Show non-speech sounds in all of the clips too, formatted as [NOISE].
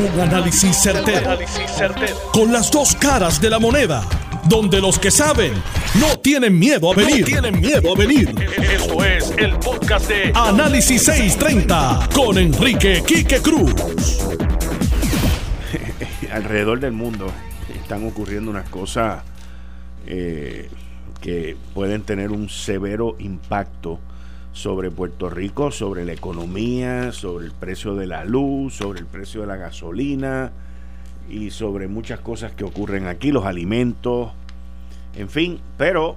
Un análisis certero, Con las dos caras de la moneda. Donde los que saben no tienen miedo a venir. tienen miedo a venir. Esto es el podcast de Análisis 630 con Enrique Quique Cruz. [LAUGHS] Alrededor del mundo están ocurriendo unas cosas eh, que pueden tener un severo impacto sobre Puerto Rico, sobre la economía, sobre el precio de la luz, sobre el precio de la gasolina y sobre muchas cosas que ocurren aquí, los alimentos, en fin, pero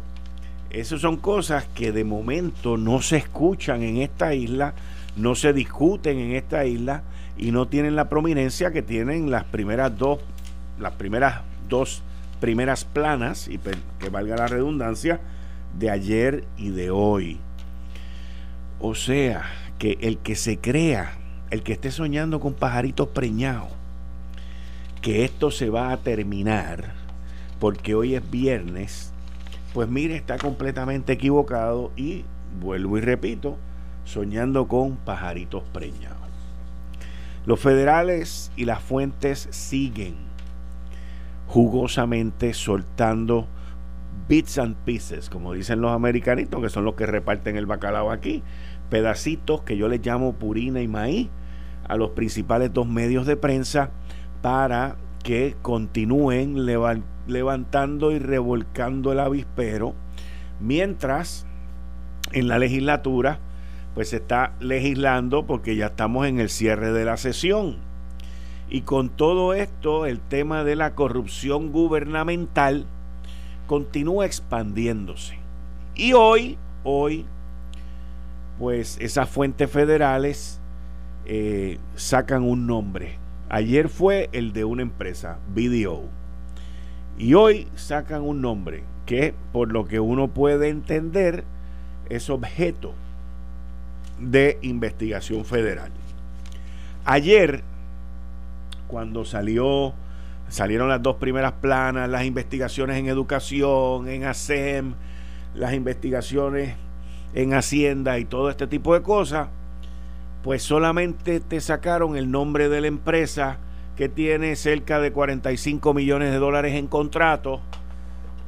esas son cosas que de momento no se escuchan en esta isla, no se discuten en esta isla y no tienen la prominencia que tienen las primeras dos, las primeras dos primeras planas, y que valga la redundancia, de ayer y de hoy. O sea, que el que se crea, el que esté soñando con pajaritos preñados, que esto se va a terminar porque hoy es viernes, pues mire, está completamente equivocado y vuelvo y repito, soñando con pajaritos preñados. Los federales y las fuentes siguen jugosamente soltando bits and pieces, como dicen los americanitos, que son los que reparten el bacalao aquí, pedacitos que yo les llamo purina y maíz a los principales dos medios de prensa para que continúen levantando y revolcando el avispero mientras en la legislatura pues se está legislando porque ya estamos en el cierre de la sesión. Y con todo esto el tema de la corrupción gubernamental continúa expandiéndose. Y hoy hoy pues esas fuentes federales eh, sacan un nombre. Ayer fue el de una empresa, BDO. Y hoy sacan un nombre que, por lo que uno puede entender, es objeto de investigación federal. Ayer, cuando salió, salieron las dos primeras planas, las investigaciones en educación, en ASEM, las investigaciones en Hacienda y todo este tipo de cosas, pues solamente te sacaron el nombre de la empresa que tiene cerca de 45 millones de dólares en contrato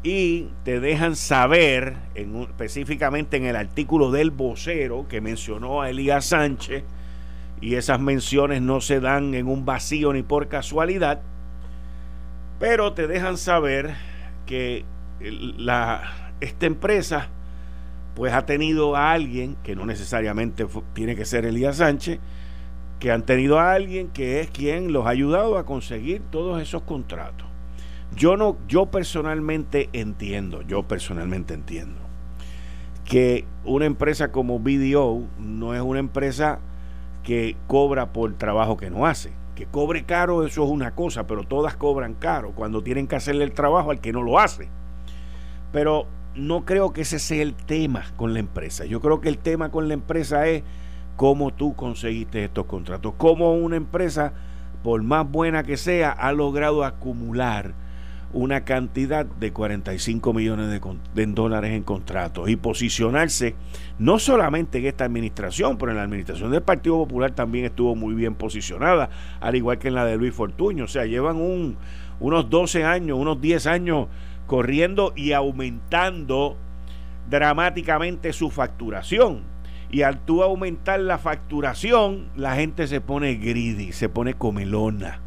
y te dejan saber, en específicamente en el artículo del vocero que mencionó a Elías Sánchez, y esas menciones no se dan en un vacío ni por casualidad, pero te dejan saber que la, esta empresa pues ha tenido a alguien, que no necesariamente tiene que ser Elías Sánchez, que han tenido a alguien que es quien los ha ayudado a conseguir todos esos contratos. Yo no, yo personalmente entiendo, yo personalmente entiendo que una empresa como BDO no es una empresa que cobra por trabajo que no hace. Que cobre caro, eso es una cosa, pero todas cobran caro cuando tienen que hacerle el trabajo al que no lo hace. Pero no creo que ese sea el tema con la empresa. Yo creo que el tema con la empresa es cómo tú conseguiste estos contratos, cómo una empresa, por más buena que sea, ha logrado acumular una cantidad de 45 millones de, dólares en contratos y posicionarse no solamente en esta administración, pero en la administración del Partido Popular también estuvo muy bien posicionada, al igual que en la de Luis Fortuño. O sea, llevan un, unos 12 años, unos 10 años corriendo y aumentando dramáticamente su facturación. Y al tú aumentar la facturación, la gente se pone greedy, se pone comelona.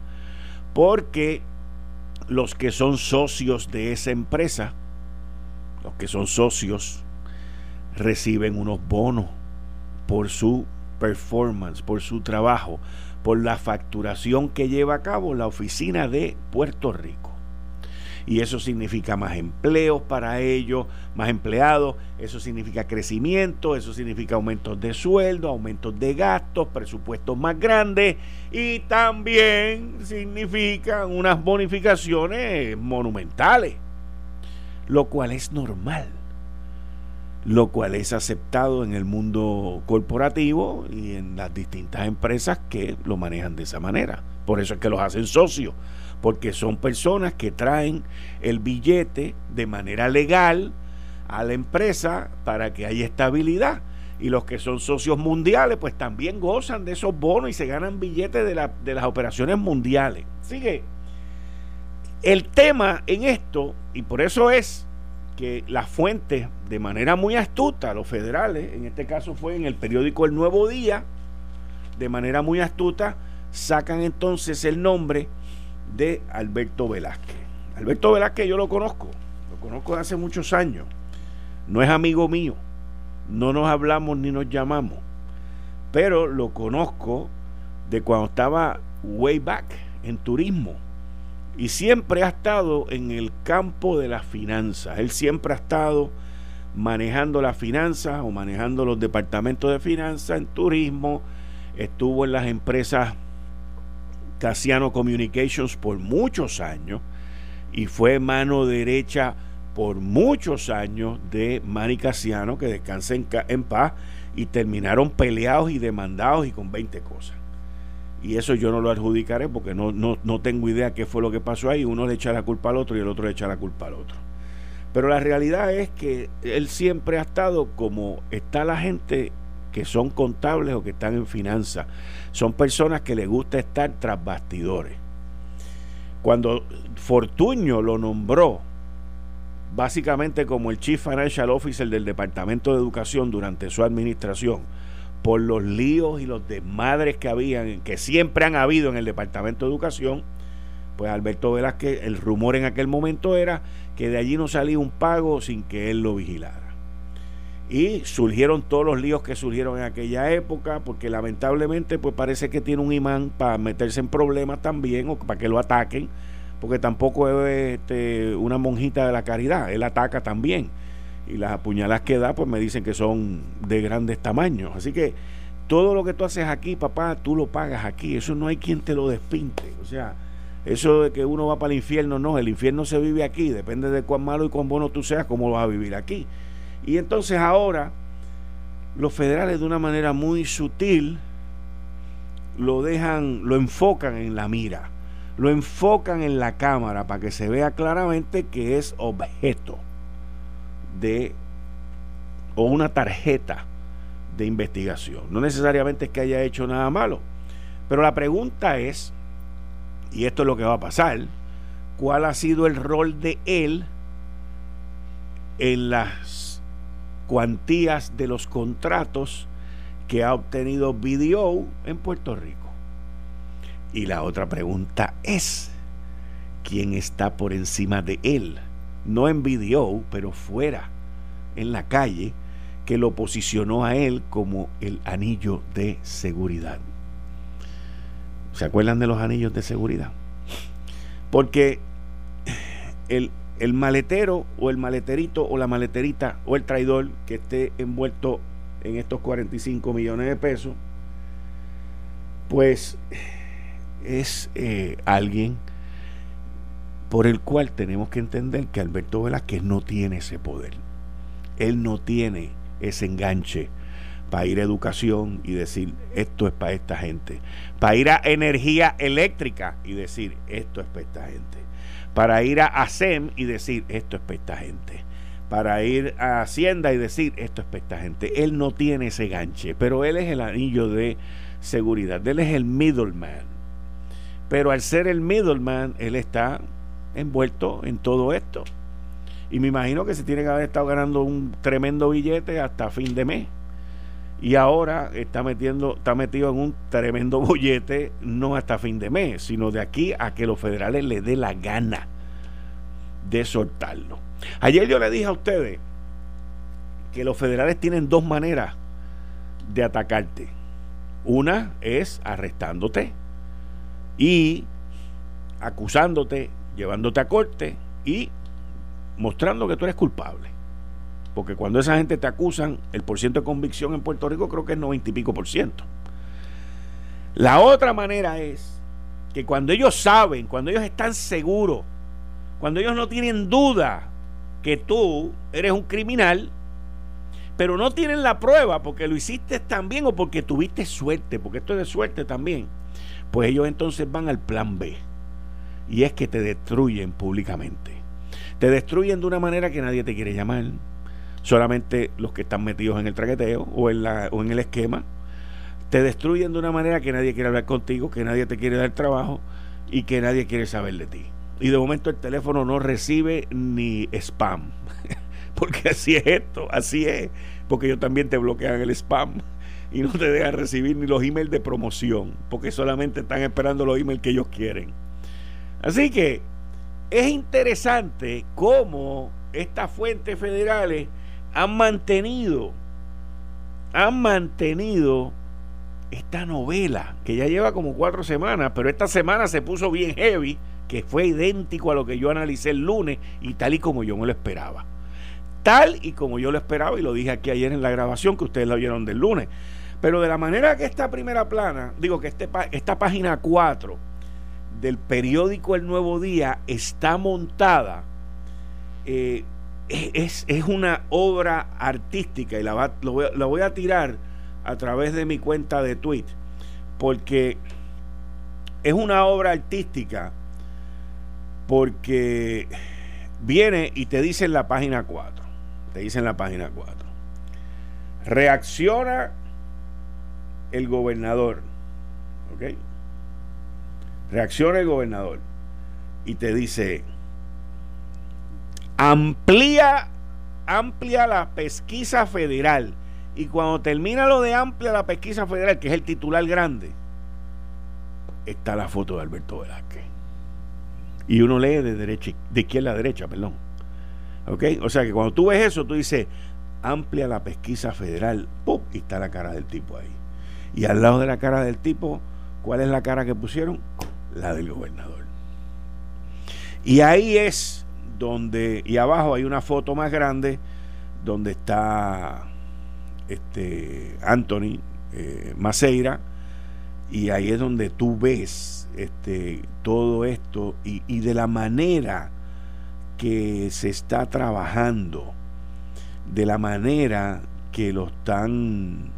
Porque los que son socios de esa empresa, los que son socios, reciben unos bonos por su performance, por su trabajo, por la facturación que lleva a cabo la oficina de Puerto Rico y eso significa más empleos para ellos, más empleados, eso significa crecimiento, eso significa aumentos de sueldo, aumentos de gastos, presupuestos más grandes y también significa unas bonificaciones monumentales, lo cual es normal lo cual es aceptado en el mundo corporativo y en las distintas empresas que lo manejan de esa manera. Por eso es que los hacen socios porque son personas que traen el billete de manera legal a la empresa para que haya estabilidad. Y los que son socios mundiales, pues también gozan de esos bonos y se ganan billetes de, de las operaciones mundiales. Sigue. El tema en esto, y por eso es que las fuentes, de manera muy astuta, los federales, en este caso fue en el periódico El Nuevo Día, de manera muy astuta, sacan entonces el nombre de Alberto Velázquez. Alberto Velázquez yo lo conozco, lo conozco de hace muchos años, no es amigo mío, no nos hablamos ni nos llamamos, pero lo conozco de cuando estaba way back en turismo y siempre ha estado en el campo de las finanzas. Él siempre ha estado manejando las finanzas o manejando los departamentos de finanzas en turismo. Estuvo en las empresas Casiano Communications por muchos años y fue mano derecha por muchos años de Manny Casiano, que descansa en, en paz, y terminaron peleados y demandados y con 20 cosas y eso yo no lo adjudicaré porque no, no, tengo idea qué fue lo que pasó ahí. Uno le echa la culpa al otro y el otro le echa la culpa al otro. Pero la realidad es que él siempre ha estado como está la gente que son contables o que están en finanzas. Son personas que les gusta estar tras bastidores. Cuando Fortuño lo nombró básicamente como el Chief Financial Officer del Departamento de Educación durante su administración, por los líos y los desmadres que habían, que siempre han habido en el Departamento de Educación, pues Alberto Velázquez, el rumor en aquel momento era que de allí no salía un pago sin que él lo vigilara. Y surgieron todos los líos que surgieron en aquella época, porque lamentablemente pues parece que tiene un imán para meterse en problemas también o para que lo ataquen, porque tampoco es este, una monjita de la caridad, él ataca también y las apuñaladas que da, pues me dicen que son de grandes tamaños. Así que todo lo que tú haces aquí, papá, tú lo pagas aquí. Eso no hay quien te lo despinte. O sea, eso de que uno va para el infierno, no, el infierno se vive aquí, depende de cuán malo y cuán bueno tú seas, cómo vas a vivir aquí. Y entonces ahora los federales de una manera muy sutil lo dejan, lo enfocan en la mira, lo enfocan en la cámara para que se vea claramente que es objeto de o una tarjeta de investigación. No necesariamente es que haya hecho nada malo, pero la pregunta es, y esto es lo que va a pasar, ¿cuál ha sido el rol de él en las cuantías de los contratos que ha obtenido BDO en Puerto Rico? Y la otra pregunta es, ¿quién está por encima de él? no en video, pero fuera, en la calle, que lo posicionó a él como el anillo de seguridad. ¿Se acuerdan de los anillos de seguridad? Porque el, el maletero o el maleterito o la maleterita o el traidor que esté envuelto en estos 45 millones de pesos, pues es eh, alguien por el cual tenemos que entender que Alberto Velázquez no tiene ese poder. Él no tiene ese enganche para ir a educación y decir esto es para esta gente, para ir a energía eléctrica y decir esto es para esta gente, para ir a ASEM y decir esto es para gente, para ir a Hacienda y decir esto es para gente. Él no tiene ese enganche, pero él es el anillo de seguridad, él es el middleman. Pero al ser el middleman, él está envuelto en todo esto. Y me imagino que se tiene que haber estado ganando un tremendo billete hasta fin de mes. Y ahora está metiendo, está metido en un tremendo [LAUGHS] bollete, no hasta fin de mes, sino de aquí a que los federales le dé la gana de soltarlo. Ayer yo le dije a ustedes que los federales tienen dos maneras de atacarte. Una es arrestándote y acusándote llevándote a corte y mostrando que tú eres culpable. Porque cuando esa gente te acusan, el porcentaje de convicción en Puerto Rico creo que es 90 y pico por ciento. La otra manera es que cuando ellos saben, cuando ellos están seguros, cuando ellos no tienen duda que tú eres un criminal, pero no tienen la prueba porque lo hiciste también o porque tuviste suerte, porque esto es de suerte también, pues ellos entonces van al plan B y es que te destruyen públicamente. Te destruyen de una manera que nadie te quiere llamar. Solamente los que están metidos en el traqueteo o en, la, o en el esquema. Te destruyen de una manera que nadie quiere hablar contigo, que nadie te quiere dar trabajo y que nadie quiere saber de ti. Y de momento el teléfono no recibe ni spam. [LAUGHS] Porque así es esto, así es. Porque ellos también te bloquean el spam [LAUGHS] y no te dejan recibir ni los emails de promoción, porque solamente están esperando los emails que ellos quieren. Así que es interesante cómo estas fuentes federales han mantenido, han mantenido esta novela, que ya lleva como cuatro semanas, pero esta semana se puso bien heavy, que fue idéntico a lo que yo analicé el lunes y tal y como yo me lo esperaba. Tal y como yo lo esperaba y lo dije aquí ayer en la grabación que ustedes la vieron del lunes. Pero de la manera que esta primera plana, digo que este, esta página 4 del periódico El Nuevo Día está montada, eh, es, una obra artística y la, voy, la voy a tirar a través de mi cuenta de Twitter, porque es una obra artística, porque viene y te dice en la página 4, te dice en la página 4, reacciona el gobernador, ¿ok? Reacciona el gobernador y te dice, amplía, amplia la pesquisa federal. Y cuando termina lo de amplia la pesquisa federal, que es el titular grande, está la foto de Alberto Velázquez. Y uno lee de derecha, de izquierda a derecha, perdón. O sea que cuando tú ves eso, tú dices, amplia la pesquisa federal, ¡pum! y está la cara del tipo ahí. Y al lado de la cara del tipo, ¿cuál es la cara que pusieron? La del gobernador. Y ahí es donde, y abajo hay una foto más grande donde está este Anthony eh, Maceira, y ahí es donde tú ves este, todo esto y, y de la manera que se está trabajando, de la manera que lo están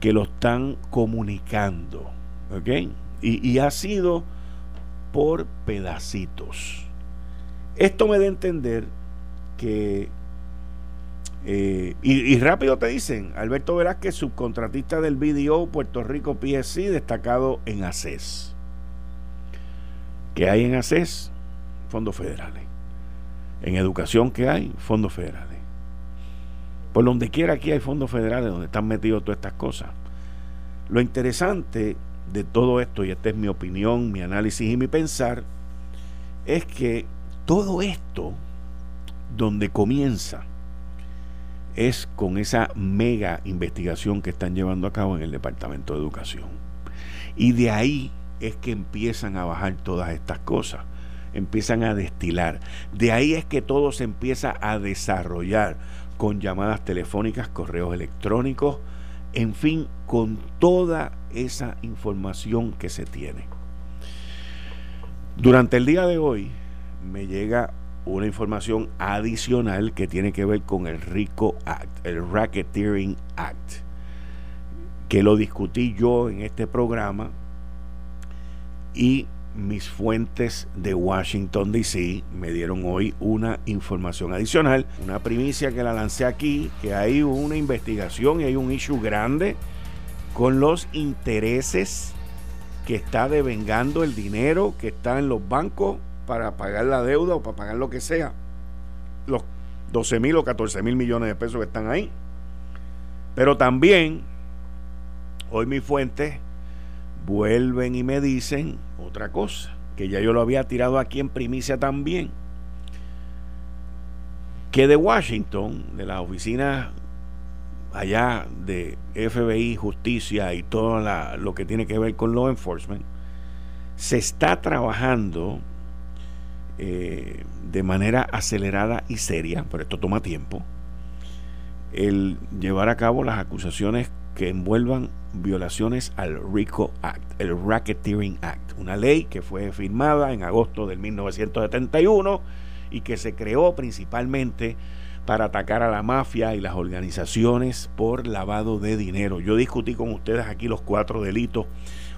que lo están comunicando. ¿Ok? Y, y ha sido por pedacitos. Esto me da a entender que eh, y, rápido te dicen, Alberto Velázquez, subcontratista del BDO Puerto Rico PSC, destacado en ACES. ¿Qué hay en ACES? Fondos federales. En educación, ¿qué hay? Fondos federales. Por donde quiera aquí hay fondos federales donde están metidos todas estas cosas. Lo interesante de todo esto, y esta es mi opinión, mi análisis y mi pensar, es que todo esto, donde comienza, es con esa mega investigación que están llevando a cabo en el Departamento de Educación. Y de ahí es que empiezan a bajar todas estas cosas, empiezan a destilar. De ahí es que todo se empieza a desarrollar con llamadas telefónicas, correos electrónicos, en fin, con toda esa información que se tiene. Durante el día de hoy me llega una información adicional que tiene que ver con el RICO Act, el Racketeering Act, que lo discutí yo en este programa y mis fuentes de Washington, D.C. me dieron hoy una información adicional, una primicia que la lancé aquí, que hay una investigación y hay un issue grande con los intereses que está devengando el dinero que está en los bancos para pagar la deuda o para pagar lo que sea, los 12 mil o 14 mil millones de pesos que están ahí. Pero también, hoy mis fuentes vuelven y me dicen otra cosa, que ya yo lo había tirado aquí en primicia también, que de Washington, de las oficinas allá de FBI, justicia y todo lo que tiene que ver con law enforcement, se está trabajando eh, de manera acelerada y seria, pero esto toma tiempo, el llevar a cabo las acusaciones que envuelvan violaciones al RICO Act, el Racketeering Act, una ley que fue firmada en agosto del 1971 y que se creó principalmente para atacar a la mafia y las organizaciones por lavado de dinero. Yo discutí con ustedes aquí los cuatro delitos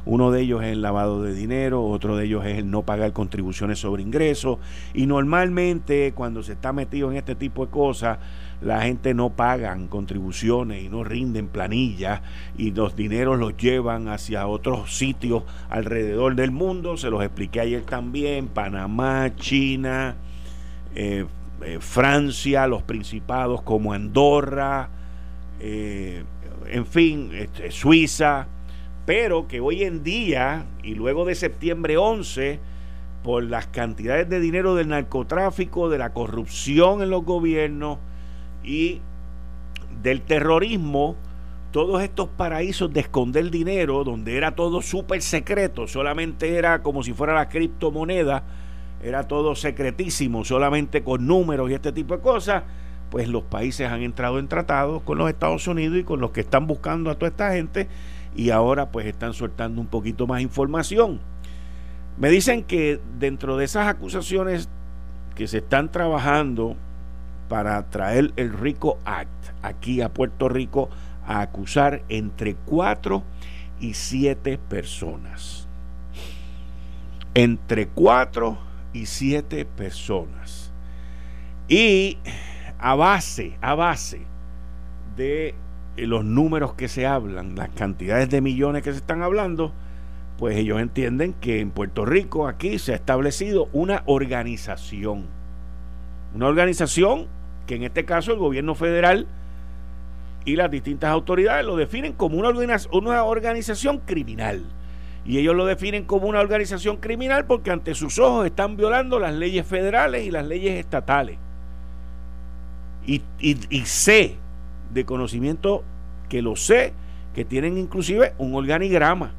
Uno de ellos es el lavado de dinero, otro de ellos es el no pagar contribuciones sobre ingresos. Y normalmente cuando se está metido en este tipo de cosas, la gente no pagan contribuciones y no rinden planillas y los dineros los llevan hacia otros sitios alrededor del mundo. Se los expliqué ayer también, Panamá, China, eh, eh, Francia, los principados como Andorra, eh, en fin, este, Suiza, pero que hoy en día y luego de septiembre 11, por las cantidades de dinero del narcotráfico, de la corrupción en los gobiernos y del terrorismo, todos estos paraísos de esconder dinero, donde era todo súper secreto, solamente era como si fuera la criptomoneda, era todo secretísimo, solamente con números y este tipo de cosas, pues los países han entrado en tratados con los Estados Unidos y con los que están buscando a toda esta gente y ahora pues están soltando un poquito más información. Me dicen que dentro de esas acusaciones que se están trabajando para traer el RICO Act aquí a Puerto Rico a acusar entre cuatro y siete personas. Entre cuatro y siete personas. Y a base, a base de los números que se hablan, las cantidades de millones que se están hablando, pues ellos entienden que en Puerto Rico aquí se ha establecido una organización. Una organización que en este caso el gobierno federal y las distintas autoridades lo definen como una, organización criminal. Y ellos lo definen como una organización criminal porque ante sus ojos están violando las leyes federales y las leyes estatales. Y, y sé de conocimiento que lo sé, que tienen inclusive un organigrama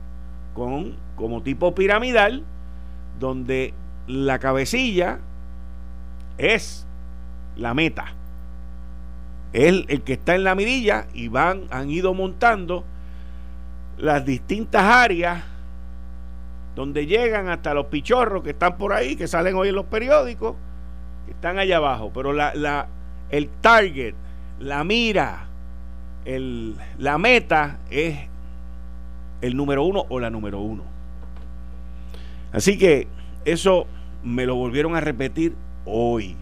con, como tipo piramidal, donde la cabecilla es la meta. Es el que está en la mirilla y van, han ido montando las distintas áreas donde llegan hasta los pichorros que están por ahí, que salen hoy en los periódicos, que están allá abajo. Pero la, la, el target, la mira, el, la meta es el número uno o la número uno. Así que eso me lo volvieron a repetir hoy.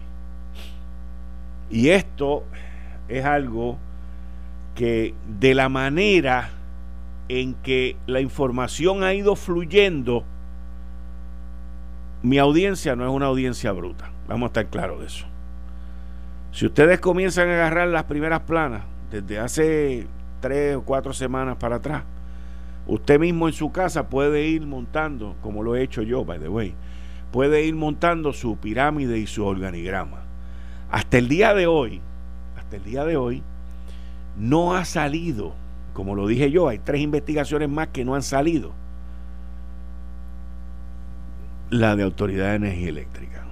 Y esto es algo que de la manera en que la información ha ido fluyendo, mi audiencia no es una audiencia bruta. Vamos a estar claros de eso. Si ustedes comienzan a agarrar las primeras planas desde hace tres o cuatro semanas para atrás, usted mismo en su casa puede ir montando, como lo he hecho yo, by the way, puede ir montando su pirámide y su organigrama. Hasta el día de hoy, hasta el día de hoy, no ha salido, como lo dije yo, hay tres investigaciones más que no han salido. La de Autoridad de Energía Eléctrica.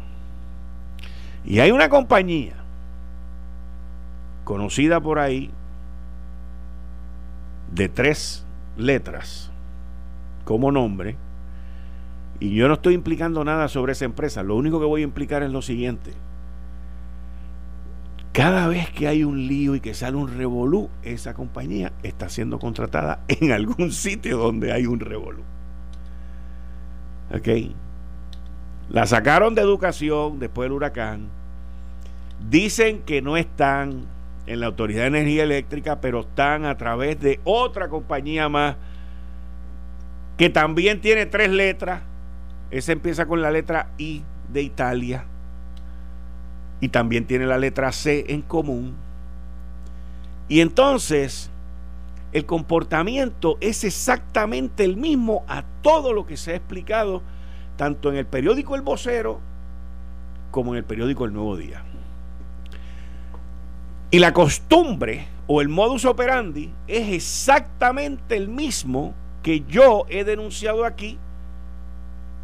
Y hay una compañía conocida por ahí de tres letras como nombre, y yo no estoy implicando nada sobre esa empresa, lo único que voy a implicar es lo siguiente cada vez que hay un lío y que sale un revolú, esa compañía está siendo contratada [LAUGHS] en algún sitio donde hay un revolú. ¿Ok? La sacaron de educación después del huracán. Dicen que no están en la Autoridad de Energía Eléctrica, pero están a través de otra compañía más que también tiene tres letras. Esa empieza con la letra I de Italia y también tiene la letra C en común. Y entonces el comportamiento es exactamente el mismo a todo lo que se ha explicado tanto en el periódico El Vocero como en el periódico El Nuevo Día. Y la costumbre o el modus operandi es exactamente el mismo que yo he denunciado aquí,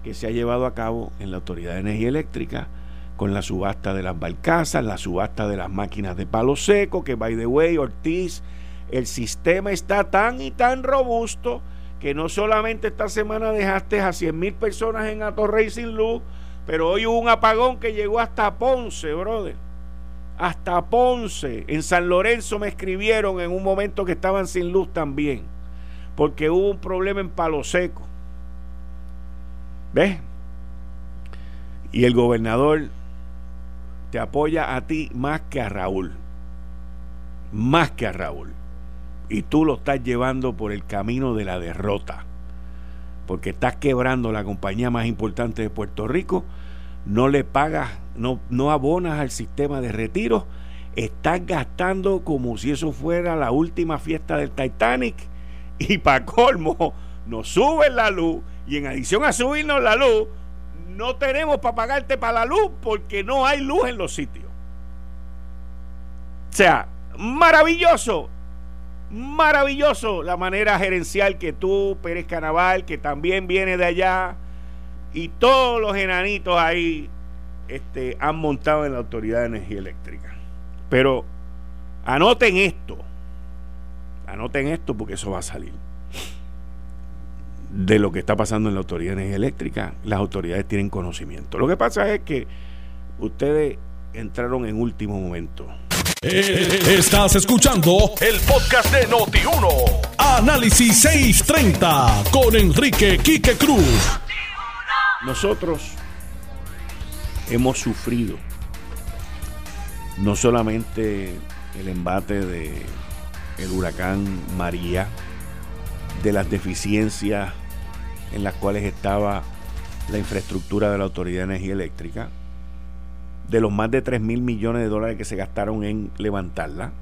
que se ha llevado a cabo en la Autoridad de Energía Eléctrica, con la subasta de las barcazas, la subasta de las máquinas de palo seco, que by the way, Ortiz, el sistema está tan y tan robusto que no solamente esta semana dejaste a 100 mil personas en Atorrey sin luz, pero hoy hubo un apagón que llegó hasta Ponce, brother. Hasta Ponce. En San Lorenzo me escribieron en un momento que estaban sin luz también, porque hubo un problema en Palo Seco. ¿Ves? Y el gobernador te apoya a ti más que a Raúl. Más que a Raúl. Y tú lo estás llevando por el camino de la derrota. Porque estás quebrando la compañía más importante de Puerto Rico. No le pagas, no, no abonas al sistema de retiro. Estás gastando como si eso fuera la última fiesta del Titanic. [LAUGHS] Y para colmo, nos suben la luz. Y en adición a subirnos la luz, no tenemos para pagarte para la luz porque no hay luz en los sitios. O sea, maravilloso, maravilloso la manera gerencial que tú, Pérez Canaval, que también viene de allá, y todos los enanitos ahí este, han montado en la Autoridad de Energía Eléctrica. Pero anoten esto, anoten esto porque eso va a salir de lo que está pasando en la Autoridad de Energía Eléctrica, las autoridades tienen conocimiento. Lo que pasa es que ustedes entraron en último momento. Eh, estás escuchando el podcast de Noti1. Análisis 630 con Enrique Quique Cruz. Nosotros hemos sufrido. No solamente el embate de el huracán María, de las deficiencias en las cuales estaba la infraestructura de la Autoridad de Energía Eléctrica, de los más de 3 mil millones de dólares que se gastaron en levantarla,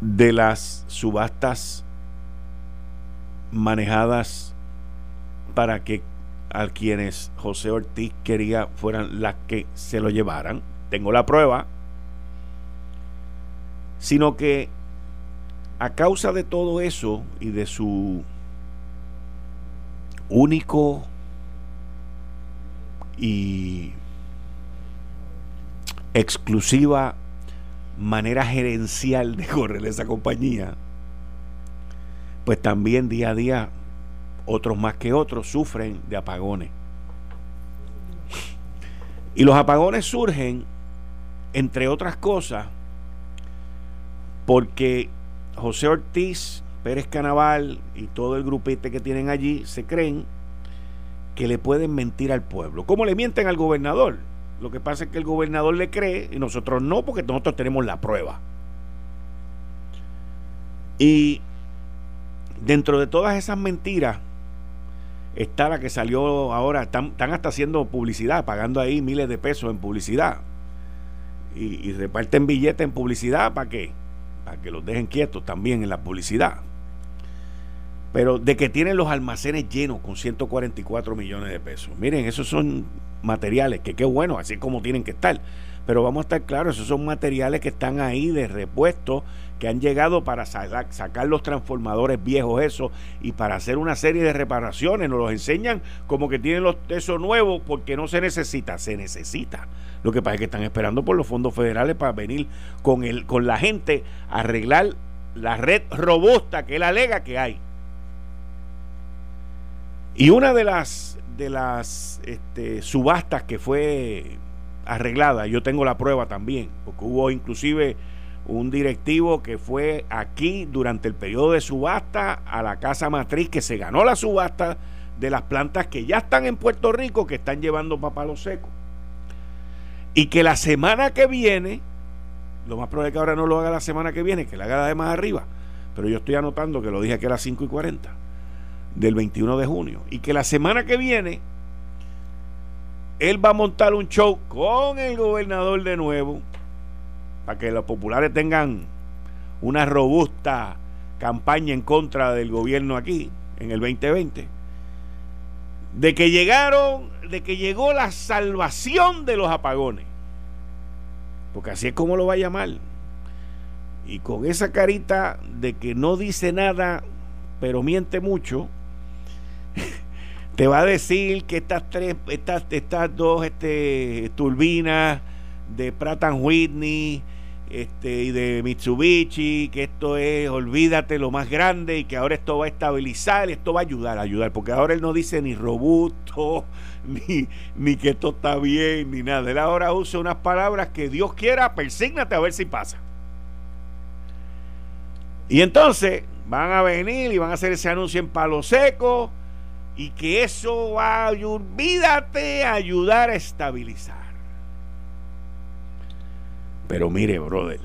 de las subastas manejadas para que a quienes José Ortiz quería fueran las que se lo llevaran, tengo la prueba, sino que a causa de todo eso y de su único y exclusiva manera gerencial de correr esa compañía, pues también día a día otros más que otros sufren de apagones. Y los apagones surgen, entre otras cosas, porque José Ortiz Pérez Canaval y todo el grupete que tienen allí se creen que le pueden mentir al pueblo. ¿Cómo le mienten al gobernador? Lo que pasa es que el gobernador le cree y nosotros no, porque nosotros tenemos la prueba. Y dentro de todas esas mentiras está la que salió ahora, están, hasta haciendo publicidad, pagando ahí miles de pesos en publicidad. Y, reparten billetes en publicidad, ¿para qué? Para que los dejen quietos también en la publicidad. Pero de que tienen los almacenes llenos con 144 millones de pesos. Miren, esos son materiales que qué bueno, así como tienen que estar. Pero vamos a estar claros, esos son materiales que están ahí de repuesto, que han llegado para sacar los transformadores viejos esos y para hacer una serie de reparaciones. Nos los enseñan como que tienen los, eso nuevo porque no se necesita, se necesita. Lo que pasa es que están esperando por los fondos federales para venir con, el, con la gente a arreglar la red robusta que él alega que hay. Y una de las, de las este, subastas que fue arreglada, yo tengo la prueba también, porque hubo inclusive un directivo que fue aquí durante el periodo de subasta a la casa matriz que se ganó la subasta de las plantas que ya están en Puerto Rico, que están llevando papalo seco. Y que la semana que viene, lo más probable es que ahora no lo haga la semana que viene, que la haga de más arriba, pero yo estoy anotando que lo dije que era 5 y 40 del 21 de junio. Y que la semana que viene él va a montar un show con el gobernador de nuevo para que los populares tengan una robusta campaña en contra del gobierno aquí en el 2020 de que llegaron de que llegó la salvación de los apagones. Porque así es como lo va a llamar. Y con esa carita de que no dice nada pero miente mucho [LAUGHS] te va a decir que estas tres, estas, estas dos este, turbinas de Pratt Whitney este, y de Mitsubishi, que esto es, olvídate, lo más grande y que ahora esto va a estabilizar, esto va a ayudar, a ayudar, porque ahora él no dice ni robusto, [LAUGHS] ni, ni que esto está bien, ni nada. Él ahora usa unas palabras que Dios quiera, persígnate a ver si pasa. Y entonces van a venir y van a hacer ese anuncio en palo seco y que eso va a olvídate ayudar a estabilizar. Pero mire, brother,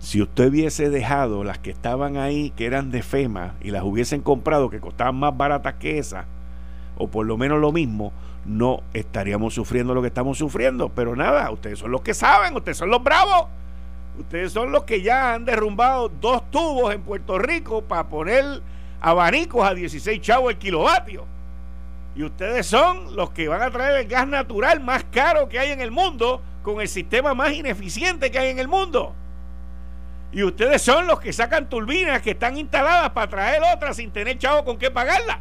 si usted hubiese dejado las que estaban ahí, que eran de FEMA, y las hubiesen comprado, que costaban más baratas que esas, o por lo menos lo mismo, no estaríamos sufriendo lo que estamos sufriendo. Pero nada, ustedes son los que saben, ustedes son los bravos. Ustedes son los que ya han derrumbado dos tubos en Puerto Rico para poner abanicos a 16 chavos el kilovatio. Y ustedes son los que van a traer el gas natural más caro que hay en el mundo con el sistema más ineficiente que hay en el mundo. Y ustedes son los que sacan turbinas que están instaladas para traer otras sin tener chavo con qué pagarla.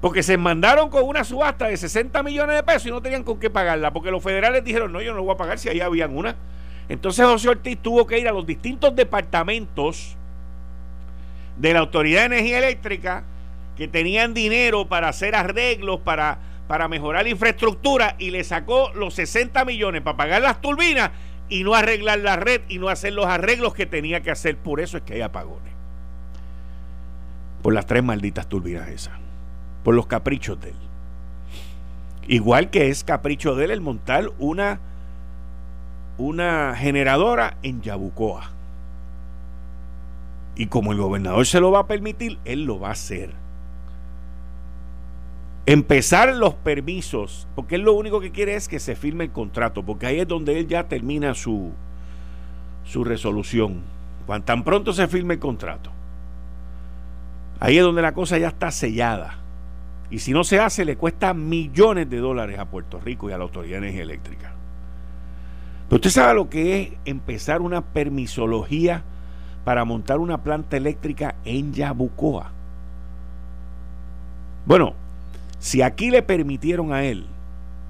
Porque se mandaron con una subasta de 60 millones de pesos y no tenían con qué pagarla. Porque los federales dijeron, no, yo no lo voy a pagar si ahí habían una. Entonces José Ortiz tuvo que ir a los distintos departamentos de la Autoridad de Energía Eléctrica que tenían dinero para hacer arreglos, para, para mejorar la infraestructura y le sacó los 60 millones para pagar las turbinas y no arreglar la red y no hacer los arreglos que tenía que hacer. Por eso es que hay apagones. Por las tres malditas turbinas esas. Por los caprichos de él. Igual que es capricho de él el montar una, una generadora en Yabucoa. Y como el gobernador se lo va a permitir, él lo va a hacer. Empezar los permisos, porque él lo único que quiere es que se firme el contrato, porque ahí es donde él ya termina su, su resolución. Cuando tan pronto se firme el contrato. Ahí es donde la cosa ya está sellada. Y si no se hace, le cuesta millones de dólares a Puerto Rico y a la Autoridad de Energía Eléctrica. Pero usted sabe lo que es empezar una permisología para montar una planta eléctrica en Yabucoa. Bueno, si aquí le permitieron a él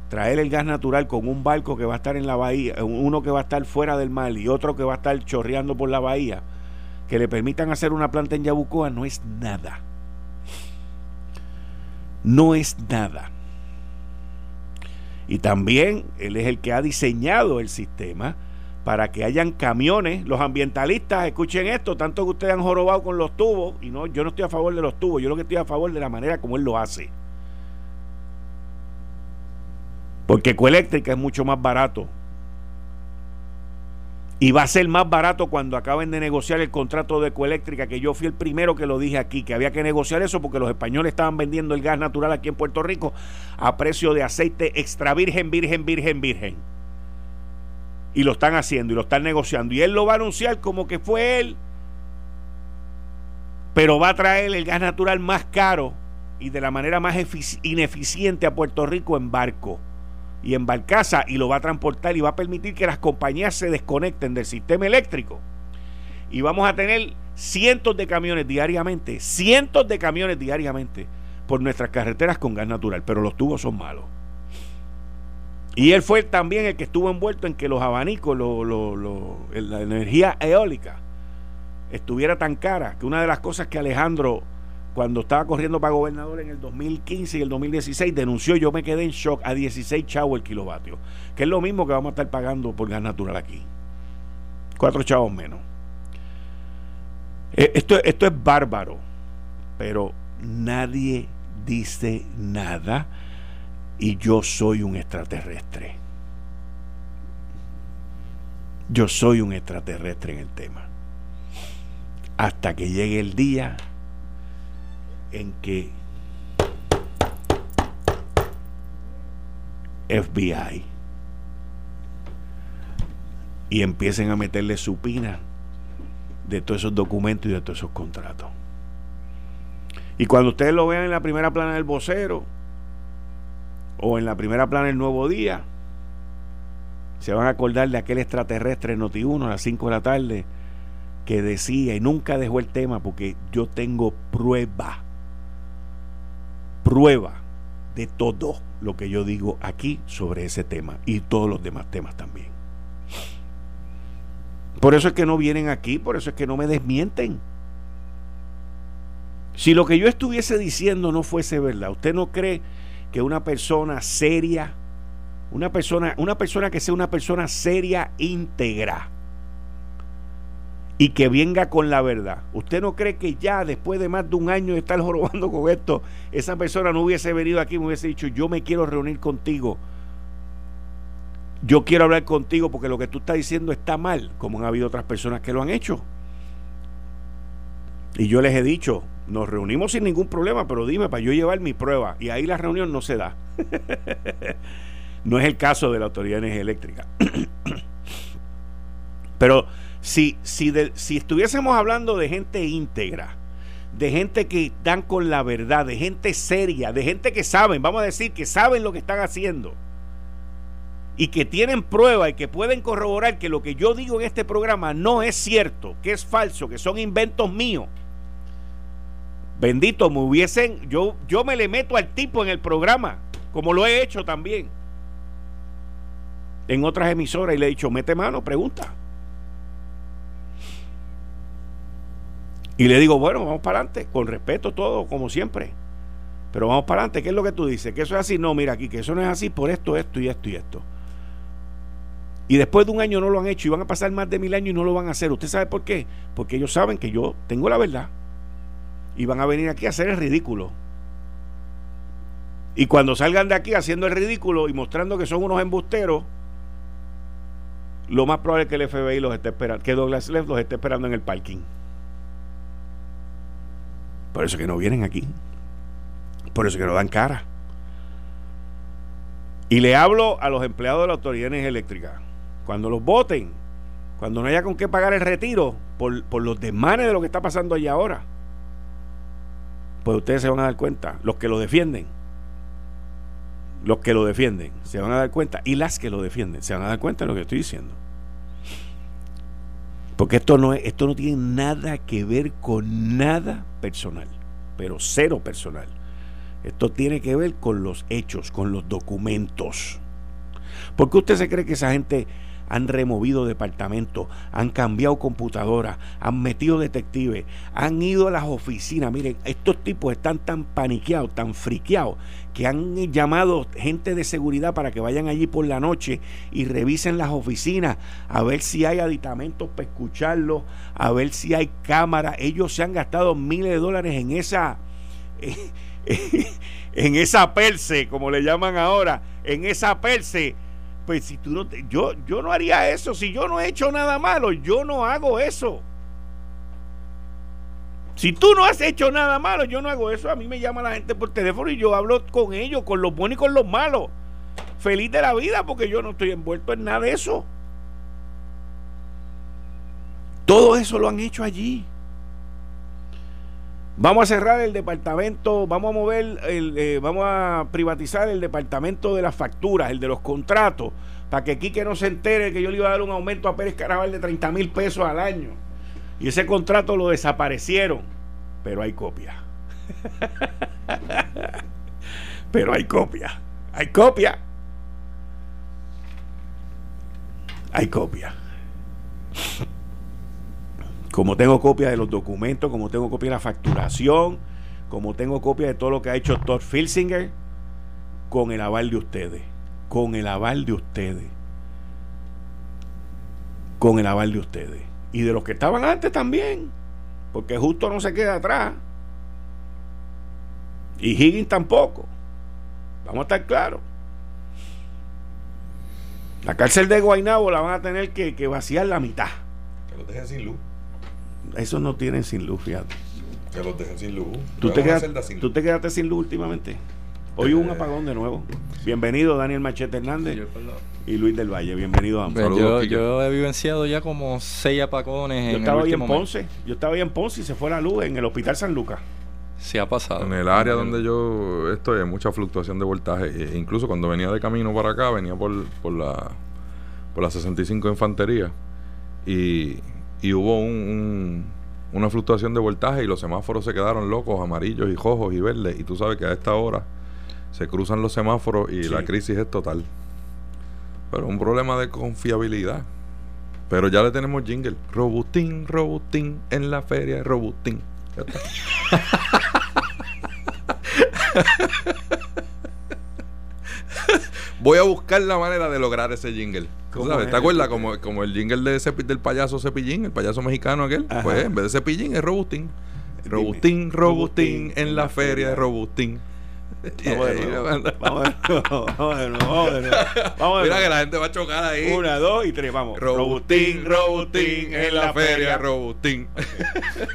traer el gas natural con un barco que va a estar en la bahía, uno que va a estar fuera del mar y otro que va a estar chorreando por la bahía, que le permitan hacer una planta en Yabucoa, no es nada. No es nada. Y también él es el que ha diseñado el sistema para que hayan camiones. Los ambientalistas, escuchen esto, tanto que ustedes han jorobado con los tubos, y no, yo no estoy a favor de los tubos, yo lo que estoy a favor de la manera como él lo hace. Porque Ecoeléctrica es mucho más barato. Y va a ser más barato cuando acaben de negociar el contrato de Ecoeléctrica, que yo fui el primero que lo dije aquí, que había que negociar eso porque los españoles estaban vendiendo el gas natural aquí en Puerto Rico a precio de aceite extra virgen, virgen, virgen, virgen y lo están haciendo y lo están negociando. Y él lo va a anunciar como que fue él, pero va a traer el gas natural más caro y de la manera más ineficiente a Puerto Rico en barco y en barcaza y lo va a transportar y va a permitir que las compañías se desconecten del sistema eléctrico. Y vamos a tener cientos de camiones diariamente, cientos de camiones diariamente por nuestras carreteras con gas natural, pero los tubos son malos. Y él fue también el que estuvo envuelto en que los abanicos, la energía eólica, estuviera tan cara que una de las cosas que Alejandro, cuando estaba corriendo para gobernador en el 2015 y el 2016, denunció, yo me quedé en shock, a 16 chavos el kilovatio, que es lo mismo que vamos a estar pagando por gas natural aquí. Cuatro chavos menos. Eh, esto, esto es bárbaro, pero nadie dice nada y yo soy un extraterrestre. Yo soy un extraterrestre en el tema. Hasta que llegue el día en que FBI y empiecen a meterle supina de todos esos documentos y de todos esos contratos. Y cuando ustedes lo vean en la primera plana del vocero, o en la primera plana el nuevo día, se van a acordar de aquel extraterrestre Noti1 a las 5 de la tarde que decía y nunca dejó el tema porque yo tengo prueba, prueba de todo lo que yo digo aquí sobre ese tema y todos los demás temas también. Por eso es que no vienen aquí, por eso es que no me desmienten. Si lo que yo estuviese diciendo no fuese verdad, ¿usted no cree que una persona seria, una persona, una persona que sea una persona seria, íntegra, y que venga con la verdad. ¿Usted no cree que ya después de más de un año de estar [LAUGHS] jorobando con esto, esa persona no hubiese venido aquí y me hubiese dicho, yo me quiero reunir contigo? Yo quiero hablar contigo porque lo que tú estás diciendo está mal, como han habido otras personas que lo han hecho. Y yo les he dicho, nos reunimos sin ningún problema, pero dime para yo llevar mi prueba. Y ahí la reunión no se da. no es el caso de la Autoridad de Energía Eléctrica. pero si, si, si estuviésemos hablando de gente íntegra, de gente que dan con la verdad, de gente seria, de gente que saben, vamos a decir, que saben lo que están haciendo y que tienen prueba y que pueden corroborar que lo que yo digo en este programa no es cierto, que es falso, que son inventos míos. Bendito, me hubiesen, yo, yo me le meto al tipo en el programa, como lo he hecho también en otras emisoras y le he dicho, mete mano, pregunta. Y le digo, bueno, vamos para adelante, con respeto todo, como siempre. Pero vamos para adelante, ¿qué es lo que tú dices? Que eso es así, no, mira aquí, que eso no es así por esto, esto y esto y esto. Y después de un año no lo han hecho y van a pasar más de mil años y no lo van a hacer. ¿Usted sabe por qué? Porque ellos saben que yo tengo la verdad. Y van a venir aquí a hacer el ridículo. Y cuando salgan de aquí haciendo el ridículo y mostrando que son unos embusteros, lo más probable es que el FBI los esté esperando, que Douglas Leff los esté esperando en el parking. Por eso que no vienen aquí. Por eso que no dan cara. Y le hablo a los empleados de la Autoridad de Eléctrica. Cuando los voten, cuando no haya con qué pagar el retiro por, por los desmanes de lo que está pasando allí ahora, pues ustedes se van a dar cuenta, los que lo defienden, los que lo defienden, se van a dar cuenta, y las que lo defienden, se van a dar cuenta de lo que estoy diciendo. Porque esto no, es, esto no tiene nada que ver con nada personal, pero cero personal. Esto tiene que ver con los hechos, con los documentos. ¿Por qué usted se cree que esa gente han removido departamentos, han cambiado computadoras, han metido detectives, han ido a las oficinas. Miren, estos tipos están tan paniqueados, tan friqueados, que han llamado gente de seguridad para que vayan allí por la noche y revisen las oficinas a ver si hay aditamentos para escucharlos, a ver si hay cámaras. Ellos se han gastado miles de dólares en esa... [LAUGHS] en esa perse, como le llaman ahora, en esa perse pues si tú no yo, yo no haría eso. Si yo no he hecho nada malo, yo no hago eso. Si tú no has hecho nada malo, yo no hago eso. A mí me llama la gente por teléfono y yo hablo con ellos, con los buenos y con los malos. Feliz de la vida porque yo no estoy envuelto en nada de eso. Todo eso lo han hecho allí. Vamos a cerrar el departamento, vamos a mover, eh, vamos a privatizar el departamento de las facturas, el de los contratos, para que Quique no se entere que yo le iba a dar un aumento a Pérez Caraval de 30 mil pesos al año. Y ese contrato lo desaparecieron, pero hay copia. [LAUGHS] pero hay copia. Hay copia. Hay copia como tengo copia de los documentos, como tengo copia de la facturación, como tengo copia de todo lo que ha hecho Todd Filsinger, con el aval de ustedes, con el aval de ustedes, con el aval de ustedes. Y de los que estaban antes también, porque justo no se queda atrás. Y Higgins tampoco. Vamos a estar claros. La cárcel de Guaynabo la van a tener que, que vaciar la mitad. Que lo dejen sin luz. Eso no tienen sin luz, fíjate. Que los dejen sin luz. ¿Tú te, ¿Tú te quedaste sin luz últimamente? Hoy hubo un eh. apagón de nuevo. Bienvenido Daniel Machete Hernández y Luis del Valle. Bienvenido a ambos. Yo, yo, he vivenciado ya como seis apagones yo estaba ahí en Ponce. Yo estaba ahí en Ponce y se fue la luz en el Hospital San Lucas. Sí ha pasado. En el área donde yo estoy hay mucha fluctuación de voltaje. E incluso cuando venía de camino para acá, venía por, por, la, por la 65 Infantería. Y y hubo un, una fluctuación de voltaje y los semáforos se quedaron locos, amarillos y rojos y verdes. Y tú sabes que a esta hora se cruzan los semáforos y la crisis es total. Pero un problema de confiabilidad. Pero ya le tenemos jingle. Robutín, Robutín, en la feria Robutín. [LAUGHS] Voy a buscar la manera de lograr ese jingle. ¿Te acuerdas? Como, como el jingle de del payaso Cepillín, el payaso mexicano aquel. Pues en vez de Cepillín es Robustín. Robustín, Robustín, en la feria de Robustín. [LAUGHS] Vamos de nuevo. Vamos de nuevo. Vamos de nuevo. Vamos Mira que la gente va a chocar ahí. Una, dos y tres, vamos. Robustín, Robustín, en la feria, Robustín.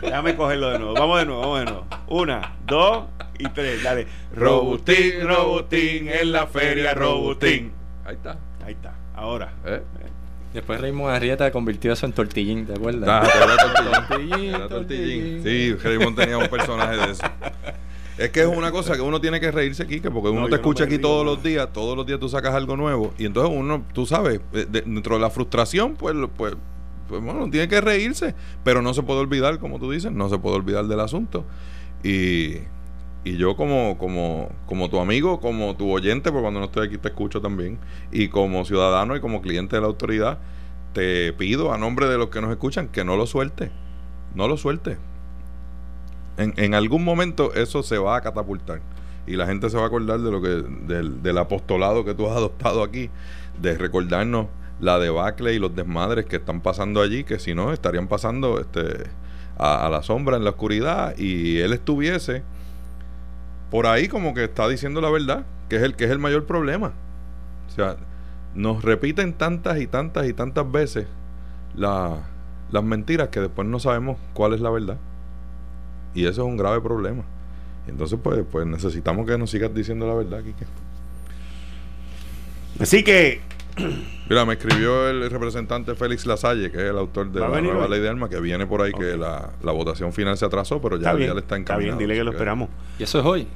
Déjame cogerlo de nuevo. Vamos de nuevo, vamos de nuevo. Una, dos y tres. Dale. Robustín, Robustín, en la feria, Robustín. Ahí está. Ahí está. Ahora. ¿Eh? Después Raymond Arrieta convirtió eso en tortillín, ¿te acuerdas? Ah, tortillín, tortillín. Sí, Raymond tenía un personaje de eso. Es que es una cosa que uno tiene que reírse aquí, que porque uno te escucha aquí todos los días, todos los días tú sacas algo nuevo, y entonces uno, tú sabes, eh, dentro de la frustración, pues, pues, pues, bueno, tiene que reírse, pero no se puede olvidar, como tú dices, no se puede olvidar del asunto. Y, y yo como, como, como tu amigo, como tu oyente, porque cuando no estoy aquí te escucho también, y como ciudadano y como cliente de la autoridad, te pido a nombre de los que nos escuchan que no lo suelte, no lo suelte. En, en algún momento eso se va a catapultar y la gente se va a acordar de lo que del, del apostolado que tú has adoptado aquí, de recordarnos la debacle y los desmadres que están pasando allí, que si no estarían pasando este, a, a la sombra, en la oscuridad, y él estuviese por ahí como que está diciendo la verdad, que es el, que es el mayor problema. O sea, nos repiten tantas y tantas y tantas veces las mentiras que después no sabemos cuál es la verdad. Y eso es un grave problema. Entonces, pues, pues necesitamos que nos sigas diciendo la verdad, Kike. Así que. [CLEARS THROAT] Mira, me escribió el representante Félix Lasalle, que es el autor de la nueva ley de armas, que viene por ahí que la, votación final se atrasó, pero ya, ya le está encaminado. Está bien, dile que lo esperamos. ¿Y eso es hoy?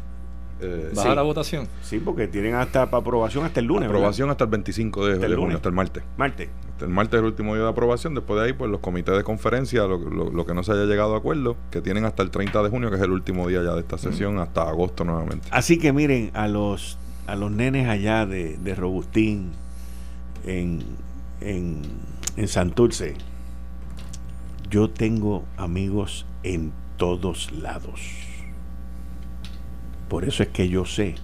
Eh, ¿Baja la votación? Sí, porque tienen hasta para aprobación hasta el lunes. Aprobación hasta el 25 de, hasta el lunes. hasta el martes. Martes. el martes es el último día de aprobación. Después de ahí, pues los comités de conferencia, lo, lo, que no se haya llegado a acuerdo, que tienen hasta el 30 de junio, que es el último día ya de esta sesión, hasta agosto nuevamente. Así que miren, a los, a los nenes allá de, de Robustín, en, en, en Santurce, yo tengo amigos en todos lados por eso es que yo sé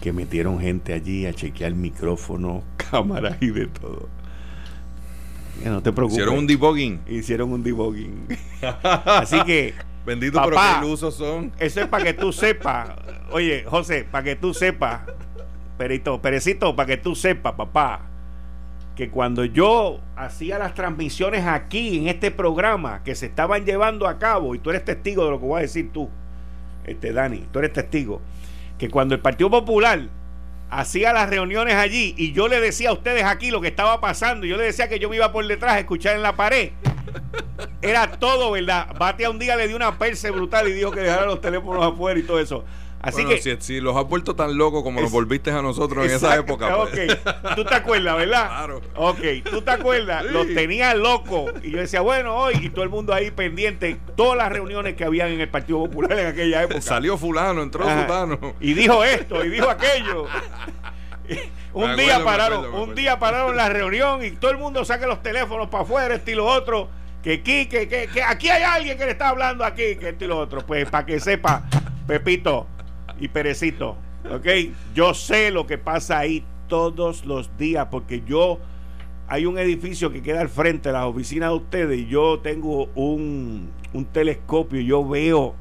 que metieron gente allí a chequear micrófono, [LAUGHS] cámaras y de todo. no te preocupes. Hicieron un debugging. Hicieron un debugging. [LAUGHS] Así que. Bendito, pero qué ilusos son. Eso es para que tú sepas. Oye, José, para que tú sepas. Perito, Perecito, para que tú sepas, papá. Que cuando yo hacía las transmisiones aquí en este programa que se estaban llevando a cabo, y tú eres testigo de lo que voy a decir tú este Dani, tú eres testigo, que cuando el Partido Popular hacía las reuniones allí y yo le decía a ustedes aquí lo que estaba pasando, yo le decía que yo me iba por detrás a escuchar en la pared. Era todo, ¿verdad? Batea un día le dio una perse brutal y dijo que dejara los teléfonos afuera y todo eso. Así que. Si, los has vuelto tan locos como los volviste a nosotros en esa época. Pues. Ok, tú te acuerdas, ¿verdad? Claro. Ok, tú te acuerdas. Los tenía locos. Y yo decía, bueno, hoy, y todo el mundo ahí pendiente, todas las reuniones que habían en el Partido Popular en aquella época. Salió Fulano, entró Fulano. Y dijo esto, y dijo aquello. [LAUGHS] un día pararon, un día pararon la reunión y todo el mundo saca los teléfonos para afuera, este y lo otro. Que aquí, que, que, que aquí hay alguien que le está hablando aquí, que esto y lo otro. Pues para que sepa, Pepito, y Perecito, ¿ok? Yo sé lo que pasa ahí todos los días porque yo hay un edificio que queda al frente de las oficinas de ustedes y yo tengo un, un telescopio y yo veo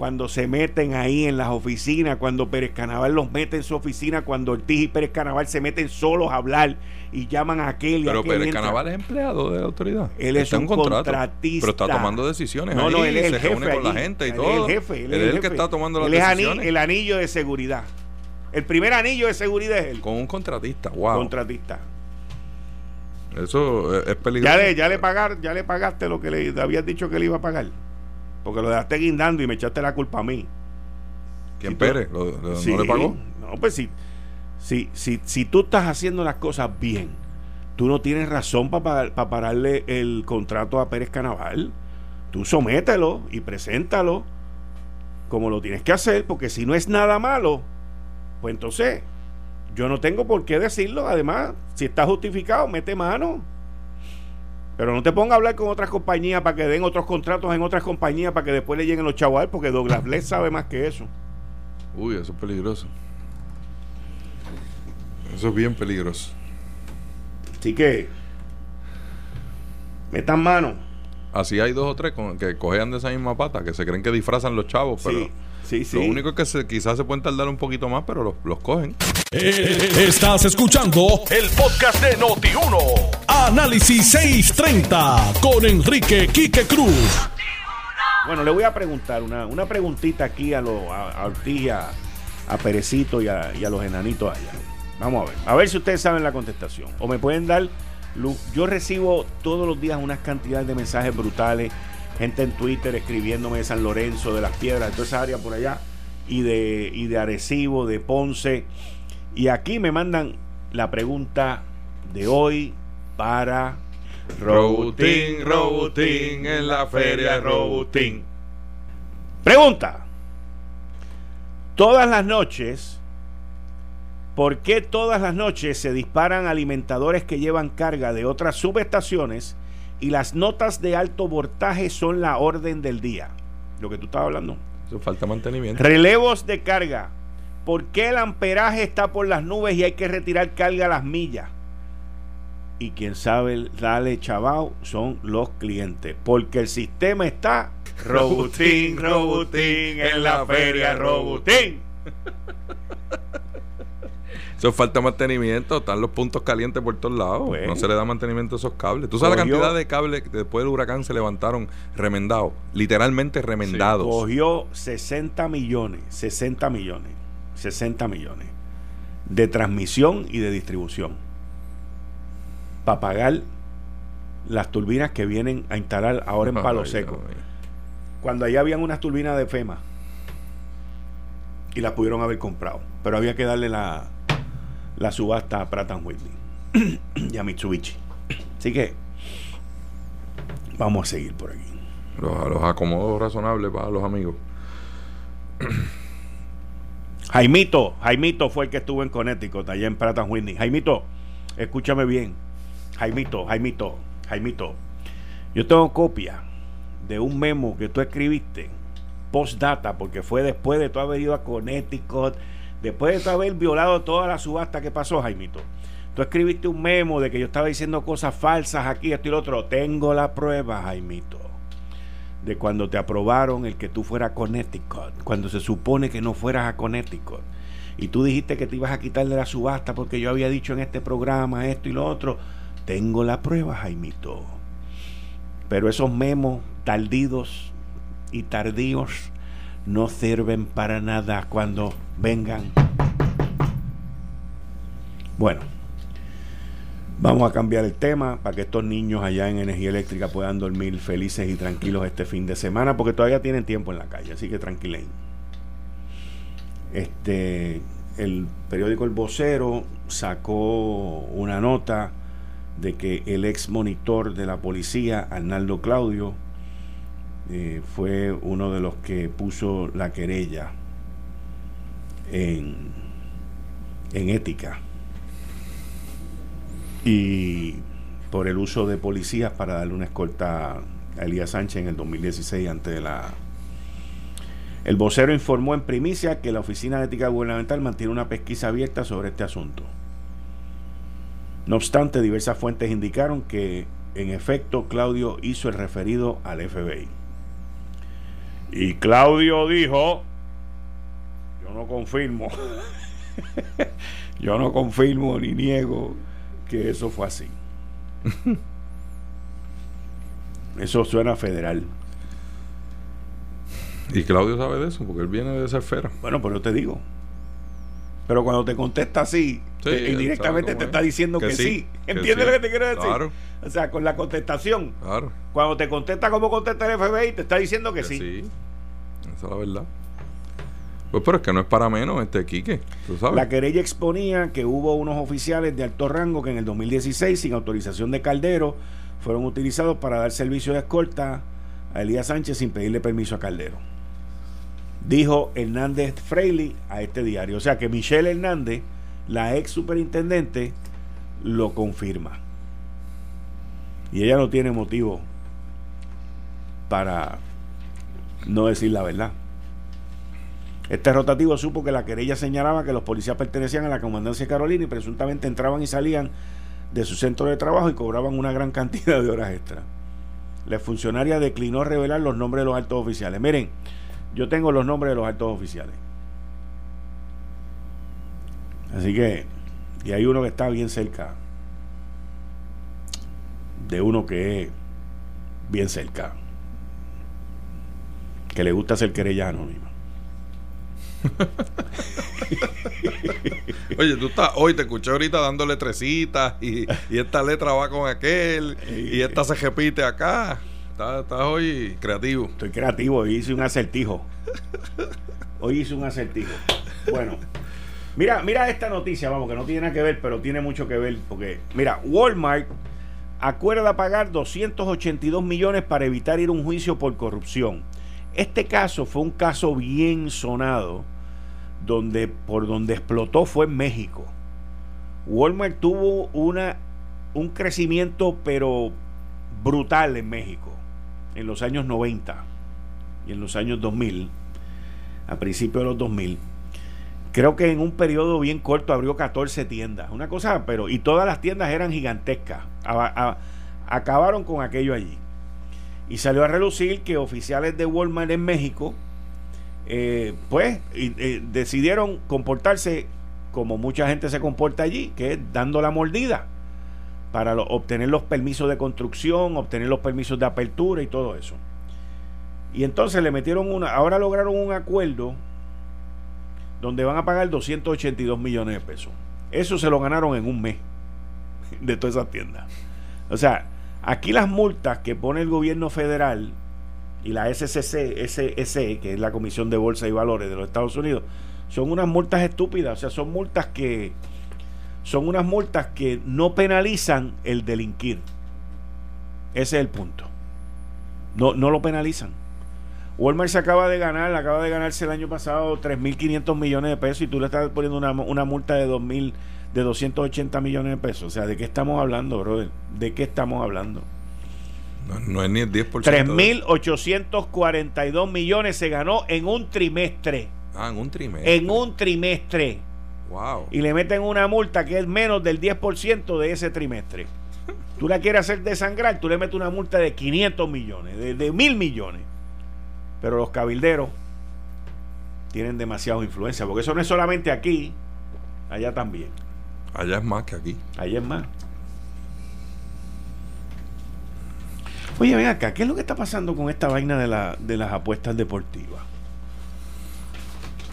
cuando se meten ahí en las oficinas, cuando Pérez Canaval los mete en su oficina, cuando Ortiz y Pérez Canaval se meten solos a hablar y llaman a aquel. Pero Pérez Canaval es empleado de la autoridad. Él es un, contratista. Pero está tomando decisiones. No, no, él es el se jefe. con la gente y todo. Es el jefe. Él, es el, que está tomando las él decisiones. Es el anillo de seguridad. El primer anillo de seguridad es él. Con un contratista, wow. Contratista. Eso es peligroso. Ya le, ya le, pagar, ya le pagaste lo que le habías dicho que le iba a pagar. Porque lo dejaste guindando y me echaste la culpa a mí. ¿Quién Pérez? ¿No le pagó? No, pues si, si, si, si tú estás haciendo las cosas bien, tú no tienes razón para pararle el contrato a Pérez Canaval. Tú somételo y preséntalo como lo tienes que hacer, porque si no es nada malo, pues entonces yo no tengo por qué decirlo. Además, si está justificado, mete mano. Pero no te ponga a hablar con otras compañías para que den otros contratos en otras compañías para que después le lleguen los chavales, porque Douglas [LAUGHS] Bless sabe más que eso. Uy, eso es peligroso. Eso es bien peligroso. Así que, metan mano. Así hay dos o tres que cojean de esa misma pata, que se creen que disfrazan los chavos, pero sí, sí, lo único es que se, quizás se pueden tardar un poquito más, pero los, los cogen. Eh, estás escuchando el podcast de Noti1. Análisis 630 con Enrique Quique Cruz. Bueno, le voy a preguntar una, una preguntita aquí a, los a, Ortiz, a, Perecito y a, a los enanitos allá. Vamos a ver. A ver si ustedes saben la contestación. O me pueden dar yo recibo todos los días unas cantidades de mensajes brutales, gente en Twitter escribiéndome de San Lorenzo, de las piedras, de toda esa área por allá, y de, y de Arecibo, de Ponce. Y aquí me mandan la pregunta de hoy para Robutín, Robutín, en la feria Robutín. Pregunta. Todas las noches ¿Por qué todas las noches se disparan alimentadores que llevan carga de otras subestaciones y las notas de alto voltaje son la orden del día? Lo que tú estabas hablando. Eso falta mantenimiento. Relevos de carga. ¿Por qué el amperaje está por las nubes y hay que retirar carga a las millas? Y quien sabe, dale chavao, son los clientes. Porque el sistema está robutín, robutín, en la feria robutín. Eso falta mantenimiento, están los puntos calientes por todos lados. Pues, no se le da mantenimiento a esos cables. ¿Tú sabes la cantidad de cables que después del huracán se levantaron remendados? Literalmente remendados. cogió 60 millones, 60 millones, 60 millones de transmisión y de distribución para pagar las turbinas que vienen a instalar ahora en Palo Seco. Cuando allá habían unas turbinas de FEMA y las pudieron haber comprado, pero había que darle la la subasta a Pratt Whitney [CLEARS THROAT] y a Mitsubishi. Así que vamos a seguir por aquí. Los, los acomodos razonables para los amigos. [CLEARS THROAT] Jaimito, Jaimito fue el que estuvo en Connecticut, allá en Pratt Whitney. Jaimito, escúchame bien. Jaimito, Jaimito, Jaimito. Yo tengo copia de un memo que tú escribiste postdata, porque fue después de tú haber ido a Connecticut Después de haber violado toda la subasta que pasó, Jaimito, tú escribiste un memo de que yo estaba diciendo cosas falsas aquí, esto y lo otro. Tengo la prueba, Jaimito, de cuando te aprobaron el que tú fueras a Connecticut, cuando se supone que no fueras a Connecticut. Y tú dijiste que te ibas a quitar de la subasta porque yo había dicho en este programa esto y lo otro. Tengo la prueba, Jaimito. Pero esos memos tardidos y tardíos no sirven para nada cuando vengan. Bueno, vamos a cambiar el tema para que estos niños allá en energía eléctrica puedan dormir felices y tranquilos este fin de semana, porque todavía tienen tiempo en la calle, así que tranquilen. Este, el periódico El Vocero sacó una nota de que el ex monitor de la policía, Arnaldo Claudio, eh, fue uno de los que puso la querella en, en ética y por el uso de policías para darle una escolta a Elías Sánchez en el 2016 ante la el vocero informó en primicia que la Oficina de Ética Gubernamental mantiene una pesquisa abierta sobre este asunto. No obstante, diversas fuentes indicaron que en efecto Claudio hizo el referido al FBI. Y Claudio dijo, yo no confirmo, [LAUGHS] yo no confirmo ni niego que eso fue así. [LAUGHS] eso suena federal. Y Claudio sabe de eso, porque él viene de esa esfera. Bueno, pero te digo. Pero cuando te contesta así, indirectamente te está diciendo que, sí. ¿Entiendes lo que te quiero decir? Claro. O sea, con la contestación. Claro. Cuando te contesta como contesta el FBI, te está diciendo que, sí. sí. Esa es la verdad. Pues pero es que no es para menos este Quique, ¿tú sabes? La querella exponía que hubo unos oficiales de alto rango que en el 2016, sin autorización de Caldero, fueron utilizados para dar servicio de escolta a Elías Sánchez sin pedirle permiso a Caldero. Dijo Hernández Freily a este diario. O sea que Michelle Hernández, la ex superintendente, lo confirma. Y ella no tiene motivo para no decir la verdad. Este rotativo supo que la querella señalaba que los policías pertenecían a la comandancia Carolina y presuntamente entraban y salían de su centro de trabajo y cobraban una gran [LAUGHS] cantidad de horas extra. La funcionaria declinó revelar los nombres de los altos oficiales. Miren, yo tengo los nombres de los altos oficiales. Así que, y hay uno que está bien cerca de uno que es bien cerca, que le gusta ser querellano mismo. [LAUGHS] Oye, tú estás, hoy te escuché ahorita dando letrecitas y, y esta letra va con aquel y esta se repite acá. Estás, estás hoy creativo. Estoy creativo, hoy hice un acertijo. Hoy hice un acertijo. Bueno, mira, mira esta noticia, vamos, que no tiene nada que ver, pero tiene mucho que ver, porque, mira, Walmart acuerda pagar 282 millones para evitar ir a un juicio por corrupción. Este caso fue un caso bien sonado, donde por donde explotó fue en México. Walmart tuvo una, un crecimiento pero brutal en México en los años 90 y en los años 2000, a principios de los 2000. Creo que en un periodo bien corto abrió 14 tiendas, una cosa, pero y todas las tiendas eran gigantescas. acabaron con aquello allí. Y salió a relucir que oficiales de Walmart en México, eh, pues, eh, decidieron comportarse como mucha gente se comporta allí, que es dando la mordida para obtener los permisos de construcción, obtener los permisos de apertura y todo eso. Y entonces le metieron una, ahora lograron un acuerdo donde van a pagar 282 millones de pesos. Eso se lo ganaron en un mes [LAUGHS] de todas esas tiendas. O sea, Aquí las multas que pone el gobierno federal y la SCC, SEC, que es la Comisión de Bolsa y Valores de los Estados Unidos, son unas multas estúpidas, o sea, son multas que son unas multas que no penalizan el delinquir. Ese es el punto. No, no lo penalizan. Walmart se acaba de ganar, acaba de ganarse el año pasado 3.500 millones de pesos y tú le estás poniendo una, una multa de 2.000 de 280 millones de pesos. O sea, ¿de qué estamos hablando, brother? ¿De qué estamos hablando? No, es ni el 10%. 3.842 millones se ganó en un trimestre. Ah, en un trimestre. En un trimestre. Wow. Y le meten una multa que es menos del 10% de ese trimestre. Tú la quieres hacer desangrar, tú le metes una multa de 500 millones, de, de mil millones. Pero los cabilderos tienen demasiada influencia, porque eso no es solamente aquí, allá también. Allá es más que aquí. Allá es más. Oye, ven acá, ¿qué es lo que está pasando con esta vaina de, la, de las apuestas deportivas?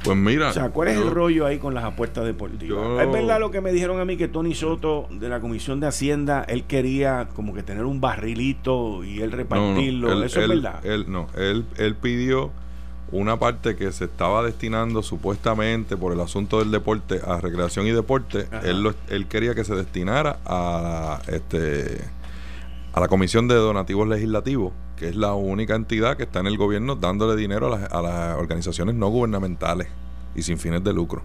Pues mira. O sea, ¿cuál es el rollo ahí con las apuestas deportivas? es verdad lo que me dijeron a mí que Tony Soto de la Comisión de Hacienda, él quería como que tener un barrilito y él repartirlo. ¿Eso es verdad? Él, no, él, él pidió una parte que se estaba destinando supuestamente por el asunto del deporte a recreación y deporte, él, él quería que se destinara a este a la Comisión de Donativos Legislativos, que es la única entidad que está en el gobierno dándole dinero a las, a las organizaciones no gubernamentales y sin fines de lucro.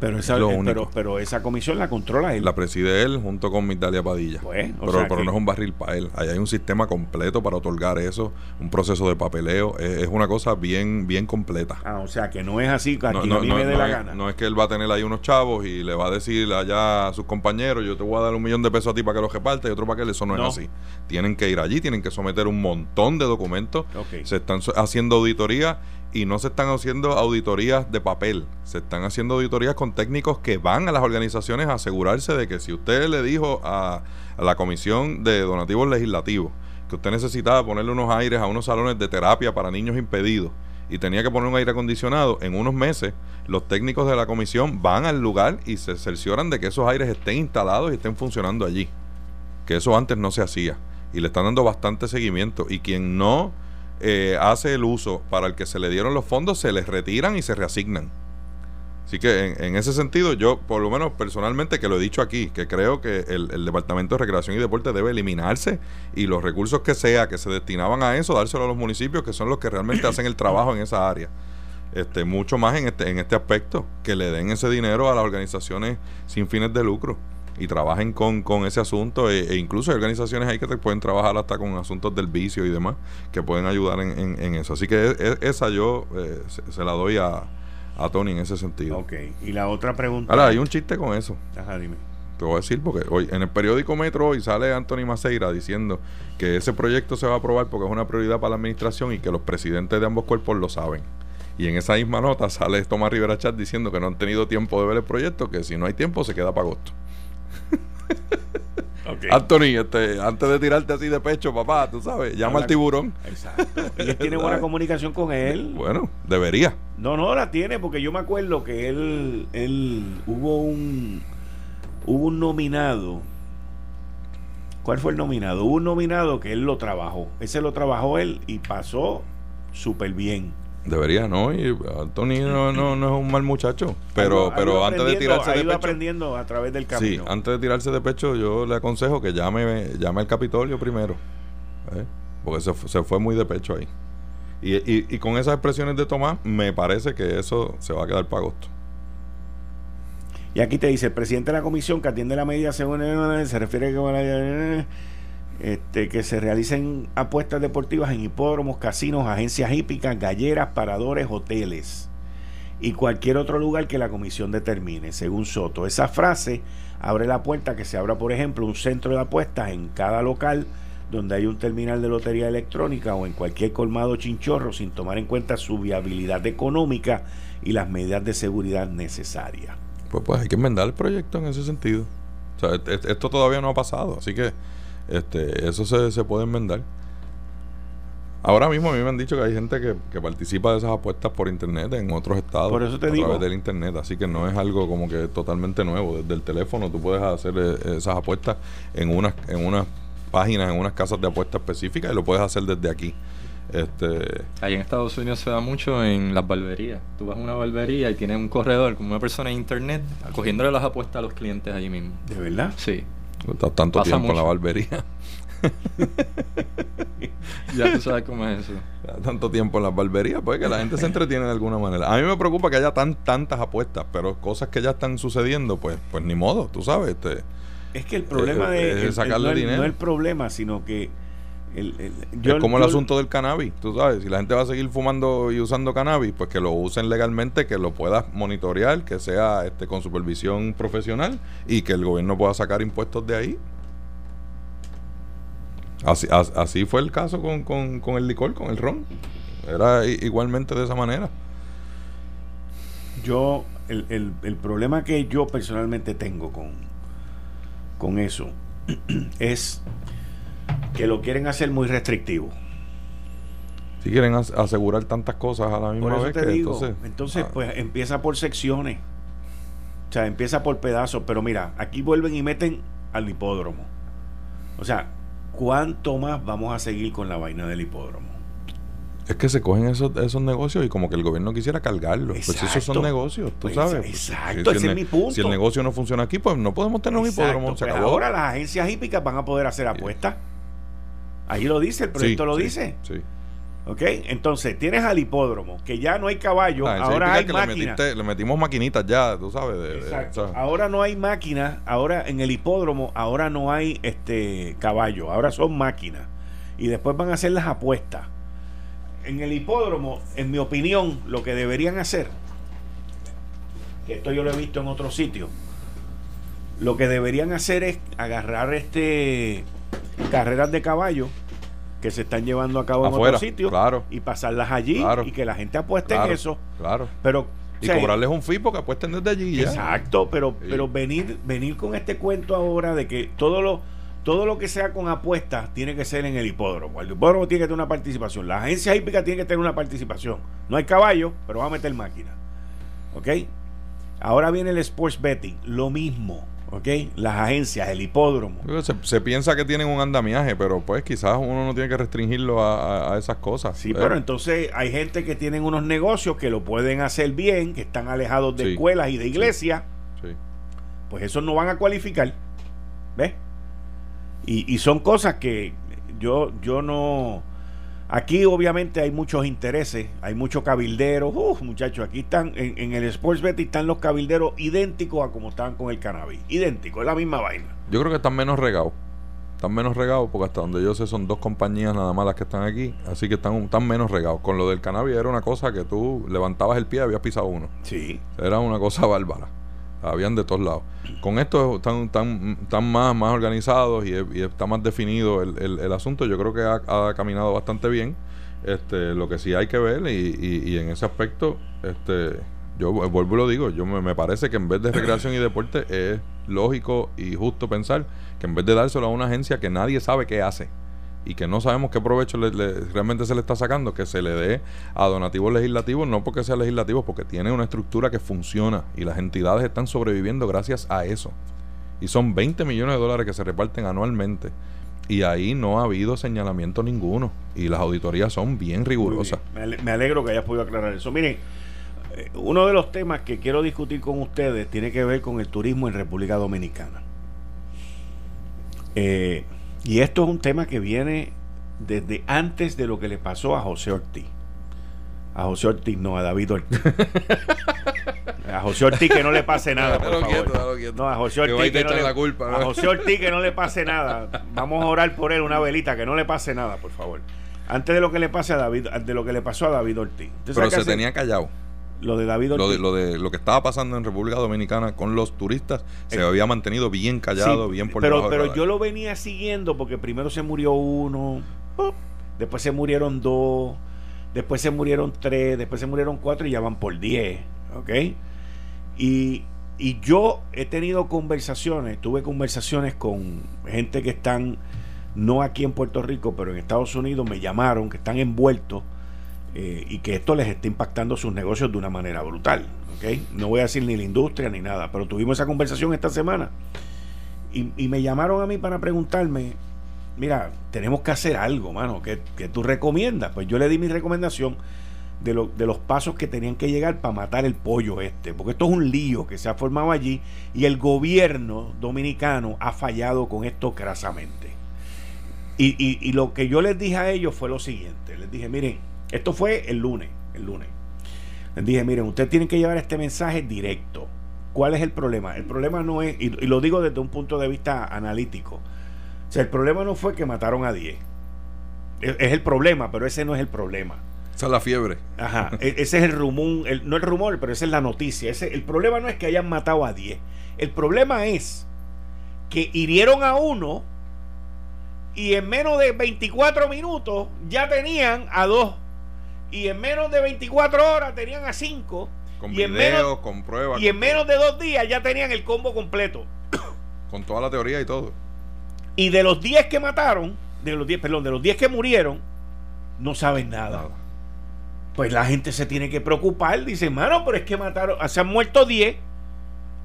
Pero esa, eh, pero, esa comisión la controla él. La preside él junto con Migdalia Padilla. Pues, pero, pero no es un barril para él. Ahí hay un sistema completo para otorgar eso, un proceso de papeleo. Es, una cosa bien bien completa. Ah, o sea, que no es así, que no, no, me dé la gana. No es que él va a tener ahí unos chavos y le va a decir allá a sus compañeros, yo te voy a dar un millón de pesos a ti para que los reparte y otro para que eso no, es así. Tienen que ir allí, tienen que someter un montón de documentos. Se están haciendo auditorías y no se están haciendo auditorías de papel, se están haciendo auditorías con técnicos que van a las organizaciones a asegurarse de que si usted le dijo a, la Comisión de Donativos Legislativos que usted necesitaba ponerle unos aires a unos salones de terapia para niños impedidos y tenía que poner un aire acondicionado, en unos meses los técnicos de la comisión van al lugar y se cercioran de que esos aires estén instalados y estén funcionando allí, que eso antes no se hacía. Y le están dando bastante seguimiento. Y quien no eh, hace el uso para el que se le dieron los fondos, se les retiran y se reasignan. Así que en, ese sentido, yo por lo menos personalmente, que lo he dicho aquí, que creo que el, Departamento de Recreación y Deporte debe eliminarse y los recursos que sea que se destinaban a eso, dárselo a los municipios, que son los que realmente hacen el trabajo en esa área. Este, mucho más en este, en este aspecto, que le den ese dinero a las organizaciones sin fines de lucro y trabajen con, con ese asunto e, e, incluso hay organizaciones ahí que te pueden trabajar hasta con asuntos del vicio y demás que pueden ayudar en, en, eso así que e, esa yo eh, se, la doy a, a Tony en ese sentido. Ok, y la otra pregunta. Ahora, hay un chiste con eso. Ajá, dime. Te voy a decir porque hoy en el periódico Metro hoy sale Anthony Maceira diciendo que ese proyecto se va a aprobar porque es una prioridad para la administración y que los presidentes de ambos cuerpos lo saben. Y en esa misma nota sale Tomás Rivera Chat diciendo que no han tenido tiempo de ver el proyecto, que si no hay tiempo se queda para agosto. [LAUGHS] Anthony, este, antes de tirarte así de pecho, papá, tú sabes, llama al tiburón. Exacto. [LAUGHS] Y él tiene buena comunicación con él. Bueno, debería. No, no la tiene, porque yo me acuerdo que él, él hubo un hubo un nominado. ¿Cuál fue el nominado? Hubo un nominado que él lo trabajó. Ese lo trabajó él y pasó súper bien. Debería, ¿no? Y Anthony no, no, es un mal muchacho. Pero, pero antes de tirarse de pecho. aprendiendo a través del camino. Sí, antes de tirarse de pecho, yo le aconsejo que llame, llame al Capitolio primero. ¿eh? Porque se, se, fue muy de pecho ahí. Y, y, y, con esas expresiones de Tomás, me parece que eso se va a quedar para agosto. Y aquí te dice: el presidente de la comisión que atiende la medida según se refiere a que este, que se realicen apuestas deportivas en hipódromos, casinos, agencias hípicas, galleras, paradores, hoteles y cualquier otro lugar que la comisión determine, según Soto. Esa frase abre la puerta que se abra, por ejemplo, un centro de apuestas en cada local donde hay un terminal de lotería electrónica o en cualquier colmado chinchorro sin tomar en cuenta su viabilidad económica y las medidas de seguridad necesarias. Pues, pues hay que enmendar el proyecto en ese sentido. O sea, esto todavía no ha pasado, así que este, eso se, se puede enmendar. Ahora mismo a mí me han dicho que hay gente que, participa de esas apuestas por internet en otros estados por eso te a digo. través del internet, así que no es algo como que totalmente nuevo. Desde el teléfono tú puedes hacer eh, esas apuestas en unas en unas páginas, en unas casas de apuestas específicas y lo puedes hacer desde aquí. Este... Ahí en Estados Unidos se da mucho en las barberías. Tú vas a una barbería y tienes un corredor con una persona en internet cogiéndole las apuestas a los clientes allí mismo. ¿De verdad? Sí. Estás tanto tiempo en la barbería. [LAUGHS] ya tú sabes cómo es eso. tanto tiempo en la barbería, pues que la gente se entretiene de alguna manera. A mí me preocupa que haya tan tantas apuestas, pero cosas que ya están sucediendo, pues pues ni modo, tú sabes. Este, es que el problema eh, de es sacarle no, dinero. no el problema, sino que el, el, es como el asunto del cannabis, tú sabes, si la gente va a seguir fumando y usando cannabis, pues que lo usen legalmente, que lo puedas monitorear, que sea este con supervisión profesional y que el gobierno pueda sacar impuestos de ahí. Así, así fue el caso con, con, con el licor, con el ron. Era igualmente de esa manera. Yo, el, el, el problema que yo personalmente tengo con, con eso [CLEARS THROAT] es que lo quieren hacer muy restrictivo. Si quieren asegurar tantas cosas a la misma por eso vez te que digo, entonces, entonces ah, pues empieza por secciones. O sea, empieza por pedazos, pero mira, aquí vuelven y meten al hipódromo. O sea, ¿cuánto más vamos a seguir con la vaina del hipódromo? es que se cogen esos, esos negocios y como que el gobierno quisiera cargarlos. Pues esos son negocios, tú Pues, sabes. exacto, si, ese es mi punto. Si el negocio no funciona aquí, pues no podemos tener un Exacto, hipódromo. Se pues acabó. ahora las agencias hípicas van a poder hacer apuestas. Ahí lo dice, el proyecto Sí, lo sí, dice. Sí. ¿Ok? Entonces, tienes al hipódromo, que ya no hay caballo, Ah, ahora hay le, máquinas. le metimos maquinitas ya, tú sabes. de- de- Exacto. Ahora no hay máquinas, ahora en el hipódromo, ahora no hay este caballo, ahora son máquinas. Y después van a hacer las apuestas. En el hipódromo, en mi opinión, lo que deberían hacer, que esto yo lo he visto en otros sitios, lo que deberían hacer es agarrar este carreras de caballo que se están llevando a cabo en otros sitios claro. y pasarlas allí Claro. y que la gente apueste claro, en eso. Claro. Pero Y o sea, cobrarles un fee porque apuesten desde allí ya. Exacto, pero, Sí. pero venir, venir con este cuento ahora de que todo lo, todo lo que sea con apuestas tiene que ser en el hipódromo. El hipódromo tiene que tener una participación. La agencia hípica tiene que tener una participación. No hay caballo, pero va a meter máquina. ¿Ok? Ahora viene el sports betting, lo mismo. ¿Ok? Las agencias, el hipódromo. Se, se piensa que tienen un andamiaje, pero pues quizás uno no tiene que restringirlo a, a- a esas cosas. Sí, ¿eh? pero entonces hay gente que tienen unos negocios que lo pueden hacer bien, que están alejados de Sí. escuelas y de iglesias. Sí. pues esos no van a cualificar. ¿Ves? Y, y son cosas que yo, yo no. Aquí obviamente hay muchos intereses, hay muchos cabilderos. Uf, muchachos, aquí están, en, en el Sports Betting están los cabilderos idénticos a como estaban con el cannabis. Idénticos, es la misma vaina. Yo creo que están menos regados. están menos regados, porque hasta donde yo sé son dos compañías nada más las que están aquí, así que están, están menos regados. Con lo del cannabis era una cosa que tú levantabas el pie y habías pisado uno. Sí. Era una cosa bárbara. Habían de todos lados. Con esto están, están, están más, más organizados y, está más definido el, el, asunto. Yo creo que ha, caminado bastante bien. Este, lo que sí hay que ver y, y, en ese aspecto, este, yo vuelvo y lo digo, yo me, parece que en vez de recreación y deporte es lógico y justo pensar que en vez de dárselo a una agencia que nadie sabe qué hace y que no sabemos qué provecho realmente se le está sacando, que se le dé a donativos legislativos, no porque sea legislativo, porque tiene una estructura que funciona y las entidades están sobreviviendo gracias a eso. Y son 20 millones de dólares que se reparten anualmente. Y ahí no ha habido señalamiento ninguno. Y las auditorías son bien rigurosas. Me alegro que hayas podido aclarar eso. Miren, eh, uno de los temas que quiero discutir con ustedes tiene que ver con el turismo en República Dominicana. Eh, y esto es un tema que viene desde antes de lo que le pasó a José Ortiz. A José Ortiz, no, a David Ortiz. [LAUGHS] a José Ortiz que no le pase [LAUGHS] nada, por favor. No, a José Ortiz que, no le, a José Ortiz que no le pase [LAUGHS] nada. Vamos a orar por él una velita, que no le pase nada, por favor. Antes de lo que le pase a David, de lo que le pasó a David Ortiz. Pero se tenía callado. Lo de David Lo de, lo que estaba pasando en República Dominicana con los turistas se eh, había mantenido bien callado, bien por Pero, pero yo lo venía siguiendo porque primero se murió uno, después se murieron dos, después se murieron tres, después se murieron cuatro y ya van por diez. ¿Ok? Y, y yo he tenido conversaciones, tuve conversaciones con gente que están, no aquí en Puerto Rico, pero en Estados Unidos, me llamaron, que están envueltos eh, y que esto les está impactando sus negocios de una manera brutal. ¿okay? No voy a decir ni la industria ni nada, pero tuvimos esa conversación esta semana y, me llamaron a mí para preguntarme, mira, tenemos que hacer algo, mano, que, tú recomiendas. Pues yo le di mi recomendación de, lo, de los pasos que tenían que llegar para matar el pollo este, porque esto es un lío que se ha formado allí y el gobierno dominicano ha fallado con esto crasamente. Y lo que yo les dije a ellos fue lo siguiente, les dije, miren, esto fue el lunes, el lunes. Les dije, miren, ustedes tienen que llevar este mensaje directo. ¿Cuál es el problema? El problema no es, y, lo digo desde un punto de vista analítico, o sea, el problema no fue que mataron a 10. Es, el problema, pero ese no es el problema. Esa es la fiebre. Ajá, e, ese es el rumor, no el rumor, pero esa es la noticia. Ese, el problema no es que hayan matado a 10. El problema es que hirieron a uno y en menos de 24 minutos ya tenían a dos y en menos de 24 horas tenían a 5. Con y videos, en menos, con pruebas. Y en menos de dos días ya tenían el combo completo. [COUGHS] Con toda la teoría y todo. Y de los 10 que mataron, de los 10, perdón, de los 10 que murieron, no saben nada. Pues la gente se tiene que preocupar. Dice, mano, pero es que mataron, se han muerto 10.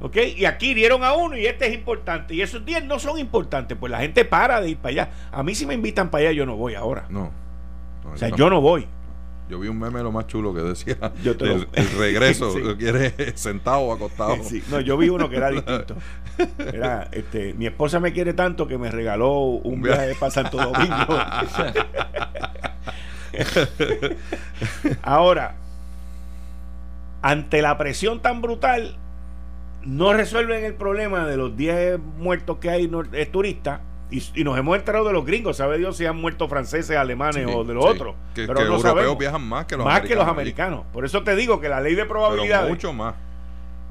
¿Ok? Y aquí dieron a uno y este es importante. Y esos 10 no son importantes. Pues la gente para de ir para allá. A mí si me invitan para allá, yo no voy ahora. No. o sea, yo no voy. Yo vi un meme lo más chulo que decía el, [LAUGHS] regreso, que quiere sentado o acostado. No, yo vi uno que era [LAUGHS] distinto. Era, este, mi esposa me quiere tanto que me regaló un, viaje para Santo Domingo. [LAUGHS] Ahora, ante la presión tan brutal, no resuelven el problema de los 10 muertos que hay turistas y, nos hemos enterado de los gringos, sabe Dios si han muerto franceses, alemanes o de los otros. Que, pero los europeos viajan más que los más americanos. que los americanos. Por eso te digo que la ley de probabilidad. mucho más.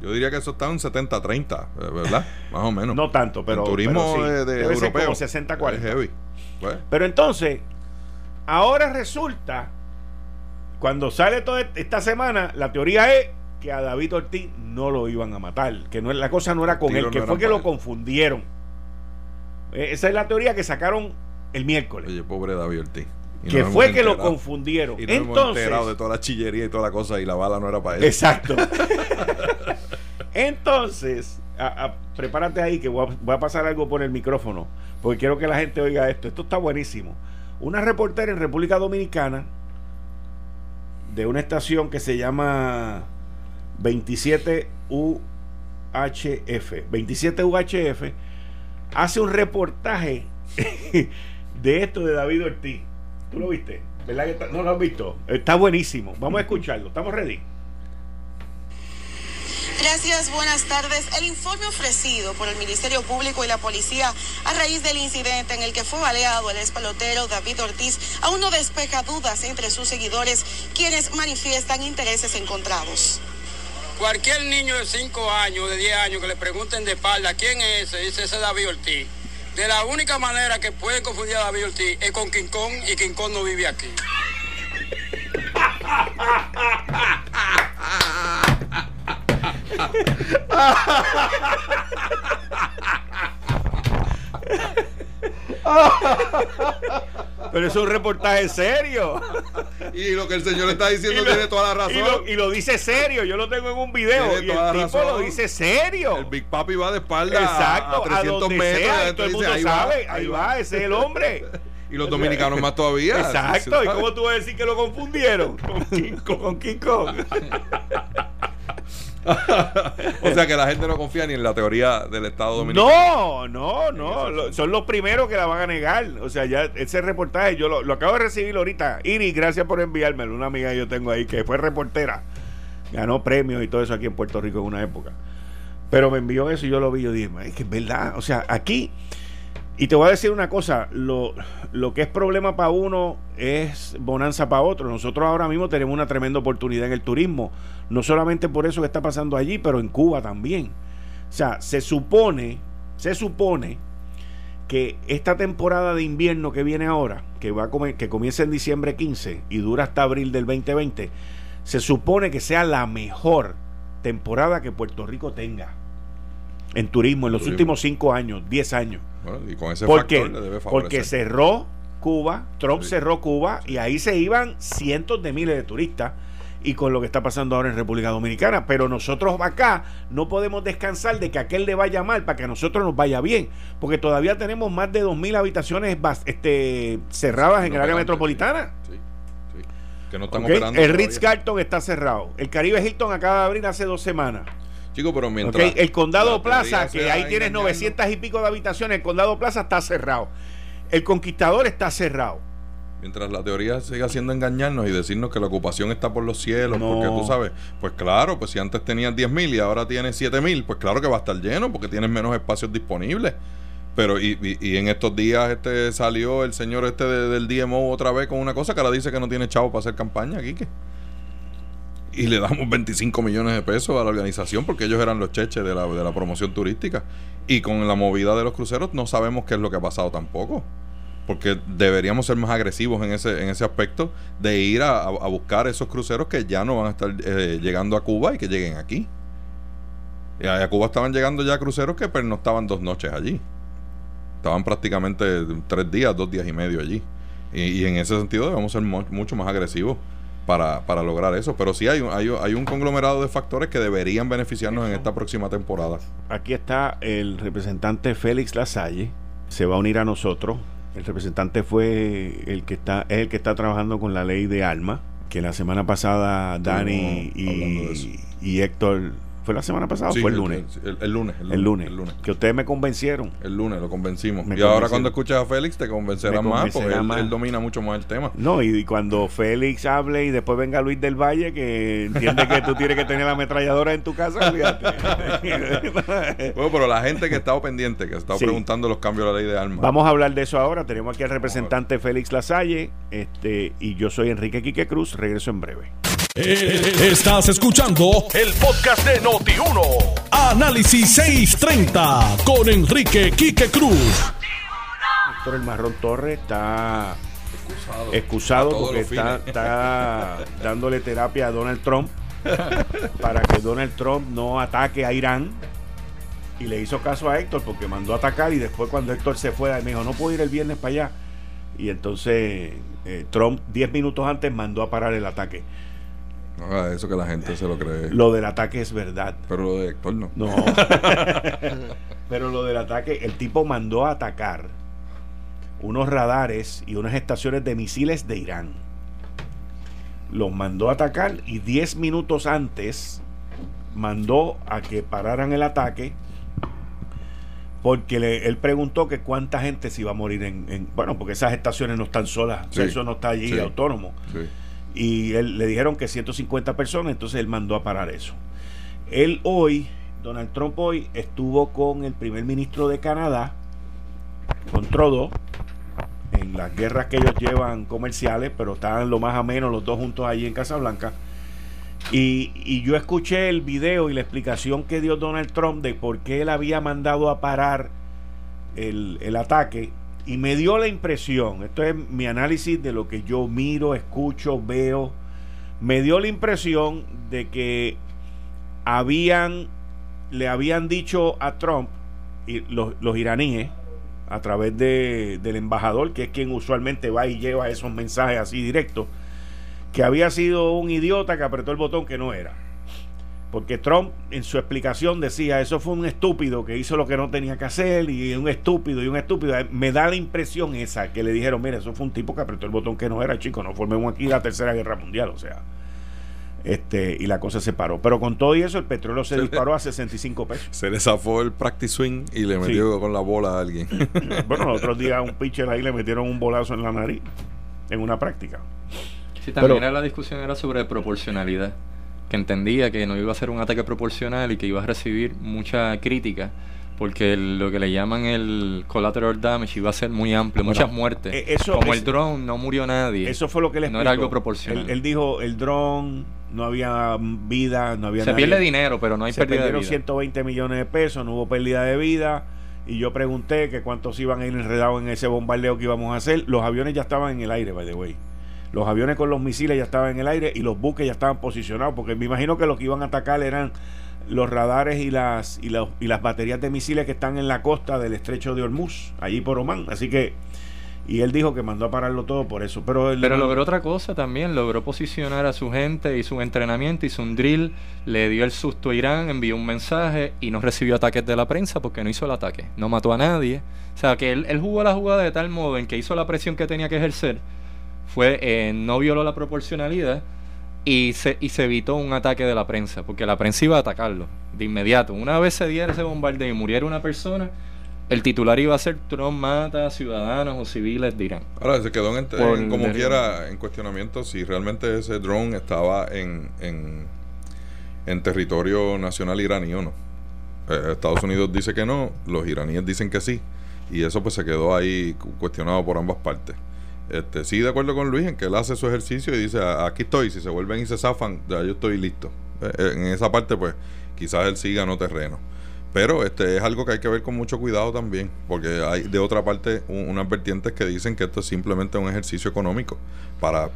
Yo diría que eso está en 70-30, ¿verdad? [LAUGHS] Más o menos. no tanto, pero. El turismo de, europeo. 60-40. heavy. Pues. Pero entonces, ahora resulta, cuando sale toda esta semana, la teoría es que a David Ortiz no lo iban a matar. Que no, la cosa no era con él, que fue que lo confundieron eh, eh, esa es la teoría que sacaron el miércoles. Oye, pobre David Ortiz. Que fue que lo confundieron. Y no Entonces, enterado de toda la chillería y toda la cosa y la bala no era para él. Exacto. [LAUGHS] Entonces, prepárate ahí que voy a, voy a, pasar algo por el micrófono, porque quiero que la gente oiga esto. Esto está buenísimo. Una reportera en República Dominicana de una estación que se llama 27UHF, 27UHF hace un reportaje [LAUGHS] de esto de David Ortiz. ¿Tú lo viste? ¿Verdad que no lo has visto? Está buenísimo. Vamos a escucharlo. ¿Estamos ready? Gracias, buenas tardes. El informe ofrecido por el Ministerio Público y la policía a raíz del incidente en el que fue baleado el espalotero David Ortiz aún no despeja dudas entre sus seguidores, quienes manifiestan intereses encontrados. Cualquier niño de 5 años, de 10 años, que le pregunten de espalda quién es ese, dice ese David Ortiz. De la única manera que pueden confundir a David Ortiz es con King y King no vive aquí. [LAUGHS] Pero es un reportaje serio. Y lo que el señor está diciendo tiene toda la razón. Y lo, dice serio. Yo lo tengo en un video. y el tipo lo dice serio. El Big Papi va de espalda Exacto, a, 300 metros. todo el mundo ahí sabe. Va, ahí va, ese es el hombre. [LAUGHS] Y los dominicanos más todavía. [LAUGHS] Exacto. ¿Y cómo tú vas a decir que lo confundieron? [LAUGHS] Con King Kong. Con King Kong. [LAUGHS] o sea que la gente no confía ni en la teoría del Estado Dominicano. No, no, no. son los primeros que la van a negar. O sea, ya ese reportaje yo lo, acabo de recibir ahorita. Iris, gracias por enviármelo. Una amiga que yo tengo ahí que fue reportera. Ganó premios y todo eso aquí en Puerto Rico en una época. Pero me envió eso y yo lo vi. Yo dije, es que es verdad. O sea, aquí y te voy a decir una cosa, lo, lo que es problema para uno es bonanza para otro. Nosotros ahora mismo tenemos una tremenda oportunidad en el turismo, no solamente por eso que está pasando allí, pero en Cuba también. O sea, se supone, se supone que esta temporada de invierno que viene ahora, que va a que comienza en diciembre 15 y dura hasta abril del 2020, se supone que sea la mejor temporada que Puerto Rico tenga en turismo en los últimos cinco años, 10 años. Y con ese factor le debe Porque cerró Cuba, Trump cerró Cuba y ahí se iban cientos de miles de turistas y con lo que está pasando ahora en República Dominicana. Pero nosotros acá no podemos descansar de que aquel le vaya mal para que a nosotros nos vaya bien, porque todavía tenemos más de 2.000 habitaciones este, cerradas en el área metropolitana. Que no están operando el Ritz Carlton está cerrado. El Caribe Hilton acaba de abrir hace dos semanas pero mientras. el Condado Plaza, que ahí tienes 900 y pico de habitaciones, el Condado Plaza está cerrado. El Conquistador está cerrado. Mientras la teoría siga siendo engañarnos y decirnos que la ocupación está por los cielos, porque tú sabes, pues claro, pues si antes tenías 10.000 y ahora tienes 7.000, pues claro que va a estar lleno porque tienes menos espacios disponibles. Pero y, y, en estos días este salió el señor este del DMO otra vez con una cosa que ahora dice que no tiene chavo para hacer campaña, Quique y le damos 25 millones de pesos a la organización porque ellos eran los cheches de la, de la promoción turística. Y con la movida de los cruceros no sabemos qué es lo que ha pasado tampoco. Porque deberíamos ser más agresivos en ese, en ese aspecto de ir a, buscar esos cruceros que ya no van a estar eh, llegando a Cuba y que lleguen aquí. A, Cuba estaban llegando ya cruceros que pero no estaban dos noches allí. Estaban prácticamente tres días, dos días y medio allí. Y, en ese sentido debemos ser mucho más agresivos para, para lograr eso. Pero sí hay, hay, hay un conglomerado de factores que deberían beneficiarnos en esta próxima temporada. Aquí está el representante Félix Lasalle, se va a unir a nosotros. El representante fue el que está, es el que está trabajando con la ley de alma, que la semana pasada Dani y, y Héctor ¿Fue la semana pasada o fue el lunes? El, lunes, el, lunes, Que ustedes me convencieron. El lunes lo convencimos. y ahora cuando escuchas a Félix te convencerá más porque él, domina mucho más el tema. No, y, cuando Félix hable y después venga Luis del Valle que entiende que tú tienes que tener la ametralladora en tu casa, fíjate. [LAUGHS] bueno, pero la gente que ha estado pendiente, que ha estado preguntando los cambios de la ley de armas. Vamos a hablar de eso ahora. Tenemos aquí al representante Félix Lasalle este, y yo soy Enrique Quique Cruz. Regreso en breve. Eh, estás escuchando el podcast de Noti1. Análisis 630 con Enrique Quique Cruz. Héctor El Marrón Torres está excusado, porque está, dándole terapia a Donald Trump [LAUGHS] para que Donald Trump no ataque a Irán. Y le hizo caso a Héctor porque mandó a atacar y después cuando Héctor se fue, me dijo, no puedo ir el viernes para allá. Y entonces eh, Trump 10 minutos antes mandó a parar el ataque. No eso que la gente se lo cree. Lo del ataque es verdad. Pero lo de Héctor no. No. [LAUGHS] Pero lo del ataque, el tipo mandó a atacar unos radares y unas estaciones de misiles de Irán. Los mandó a atacar y 10 minutos antes mandó a que pararan el ataque porque él preguntó que cuánta gente se iba a morir en, bueno porque esas estaciones no están solas eso no está allí autónomo sí y él, le dijeron que 150 personas, entonces él mandó a parar eso. Él hoy, Donald Trump hoy, estuvo con el primer ministro de Canadá, con Trudeau, en las guerras que ellos llevan comerciales, pero estaban lo más a menos los dos juntos allí en Casablanca. Y, y yo escuché el video y la explicación que dio Donald Trump de por qué él había mandado a parar el ataque y me dio la impresión, esto es mi análisis de lo que yo miro, escucho, veo, me dio la impresión de que habían, le habían dicho a Trump, y los, los iraníes, a través de, del embajador, que es quien usualmente va y lleva esos mensajes así directos, que había sido un idiota que apretó el botón que no era. Porque Trump en su explicación decía, eso fue un estúpido que hizo lo que no tenía que hacer y un estúpido y un estúpido. Me da la impresión esa, que le dijeron, mira, eso fue un tipo que apretó el botón que no era, chico, no formemos aquí la Tercera Guerra Mundial, o sea. Este, y la cosa se paró. Pero con todo y eso, el petróleo se, disparó a 65 pesos. Se le zafó el practice swing y le metió con la bola a alguien. [LAUGHS] bueno, el otro día un pitcher ahí le metieron un bolazo en la nariz en una práctica. Sí, también era la discusión era sobre proporcionalidad, que entendía que no iba a ser un ataque proporcional y que iba a recibir mucha crítica porque lo que le llaman el collateral damage iba a ser muy amplio, muchas muertes. Eso, Como el drone no murió nadie. Eso fue lo que le No era algo proporcional. Él, dijo, el drone no había vida, no había Se pierde dinero, pero no hay Se pérdida de perdieron vida. 120 millones de pesos, no hubo pérdida de vida. Y yo pregunté que cuántos iban a ir enredados en ese bombardeo que íbamos a hacer. Los aviones ya estaban en el aire, by the way. Los aviones con los misiles ya estaban en el aire y los buques ya estaban posicionados, porque me imagino que los que iban a atacar eran los radares y las, y, los- y las baterías de misiles que están en la costa del estrecho de Hormuz, allí por Oman. Así que, y él dijo que mandó a pararlo todo por eso. Pero, él- Pero logró otra cosa también, logró posicionar a su gente, hizo un entrenamiento, hizo un drill, le dio el susto a Irán, envió un mensaje y no recibió ataques de la prensa porque no hizo el ataque, no mató a nadie. O sea, que él, él jugó la jugada de tal modo en que hizo la presión que tenía que ejercer, fue eh, no violó la proporcionalidad y se, y se evitó un ataque de la prensa, porque la prensa iba a atacarlo de inmediato. Una vez se diera ese bombardeo y muriera una persona, el titular iba a ser Trump mata a ciudadanos o civiles de Irán. Ahora se quedó en, en como quiera en cuestionamiento si realmente ese drone estaba en, en, en territorio nacional iraní o no. Eh, Estados Unidos dice que no, los iraníes dicen que sí, y eso pues se quedó ahí cu- cuestionado por ambas partes. Este, sí, de acuerdo con Luis, en que él hace su ejercicio y dice, "A- aquí estoy, si se vuelven y se zafan, ya yo estoy listo. Eh, eh, en esa parte, pues, quizás él sí ganó terreno. Pero este es algo que hay que ver con mucho cuidado también, porque hay de otra parte un- unas vertientes que dicen que esto es simplemente un ejercicio económico para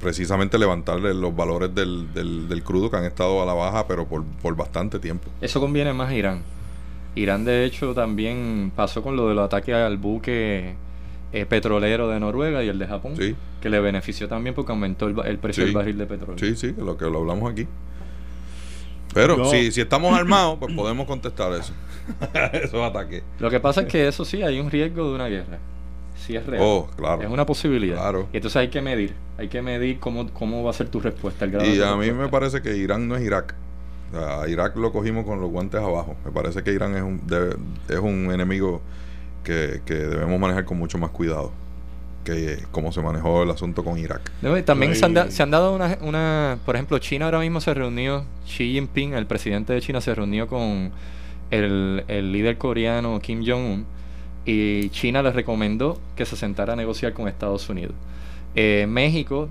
precisamente levantarle los valores del, del, del crudo que han estado a la baja, pero por, por bastante tiempo. Eso conviene más a Irán. Irán, de hecho, también pasó con lo del ataque al buque eh, petrolero de Noruega y el de Japón, Sí. que le benefició también porque aumentó el, ba- el precio Sí. del barril de petróleo. Sí, sí, lo que lo hablamos aquí. Pero Yo- si, si estamos [CLEARS THROAT] armados, pues podemos contestar eso. [LAUGHS] Esos ataques. Lo que pasa es que eso sí, hay un riesgo de una guerra. Sí es real. Oh, claro. Es una posibilidad. Claro. Y entonces hay que medir. Hay que medir cómo, cómo va a ser tu respuesta. El grado Y a mí me parece que Irán no es Irak. O sea, a Irak lo cogimos con los guantes abajo. Me parece que Irán es un, debe- es un enemigo que, que debemos manejar con mucho más cuidado que cómo se manejó el asunto con Irak. También se han, da- se han dado una, una, por ejemplo, China ahora mismo se reunió, Xi Jinping, el presidente de China, se reunió con el, el líder coreano Kim Jong-un y China le recomendó que se sentara a negociar con Estados Unidos. Eh, México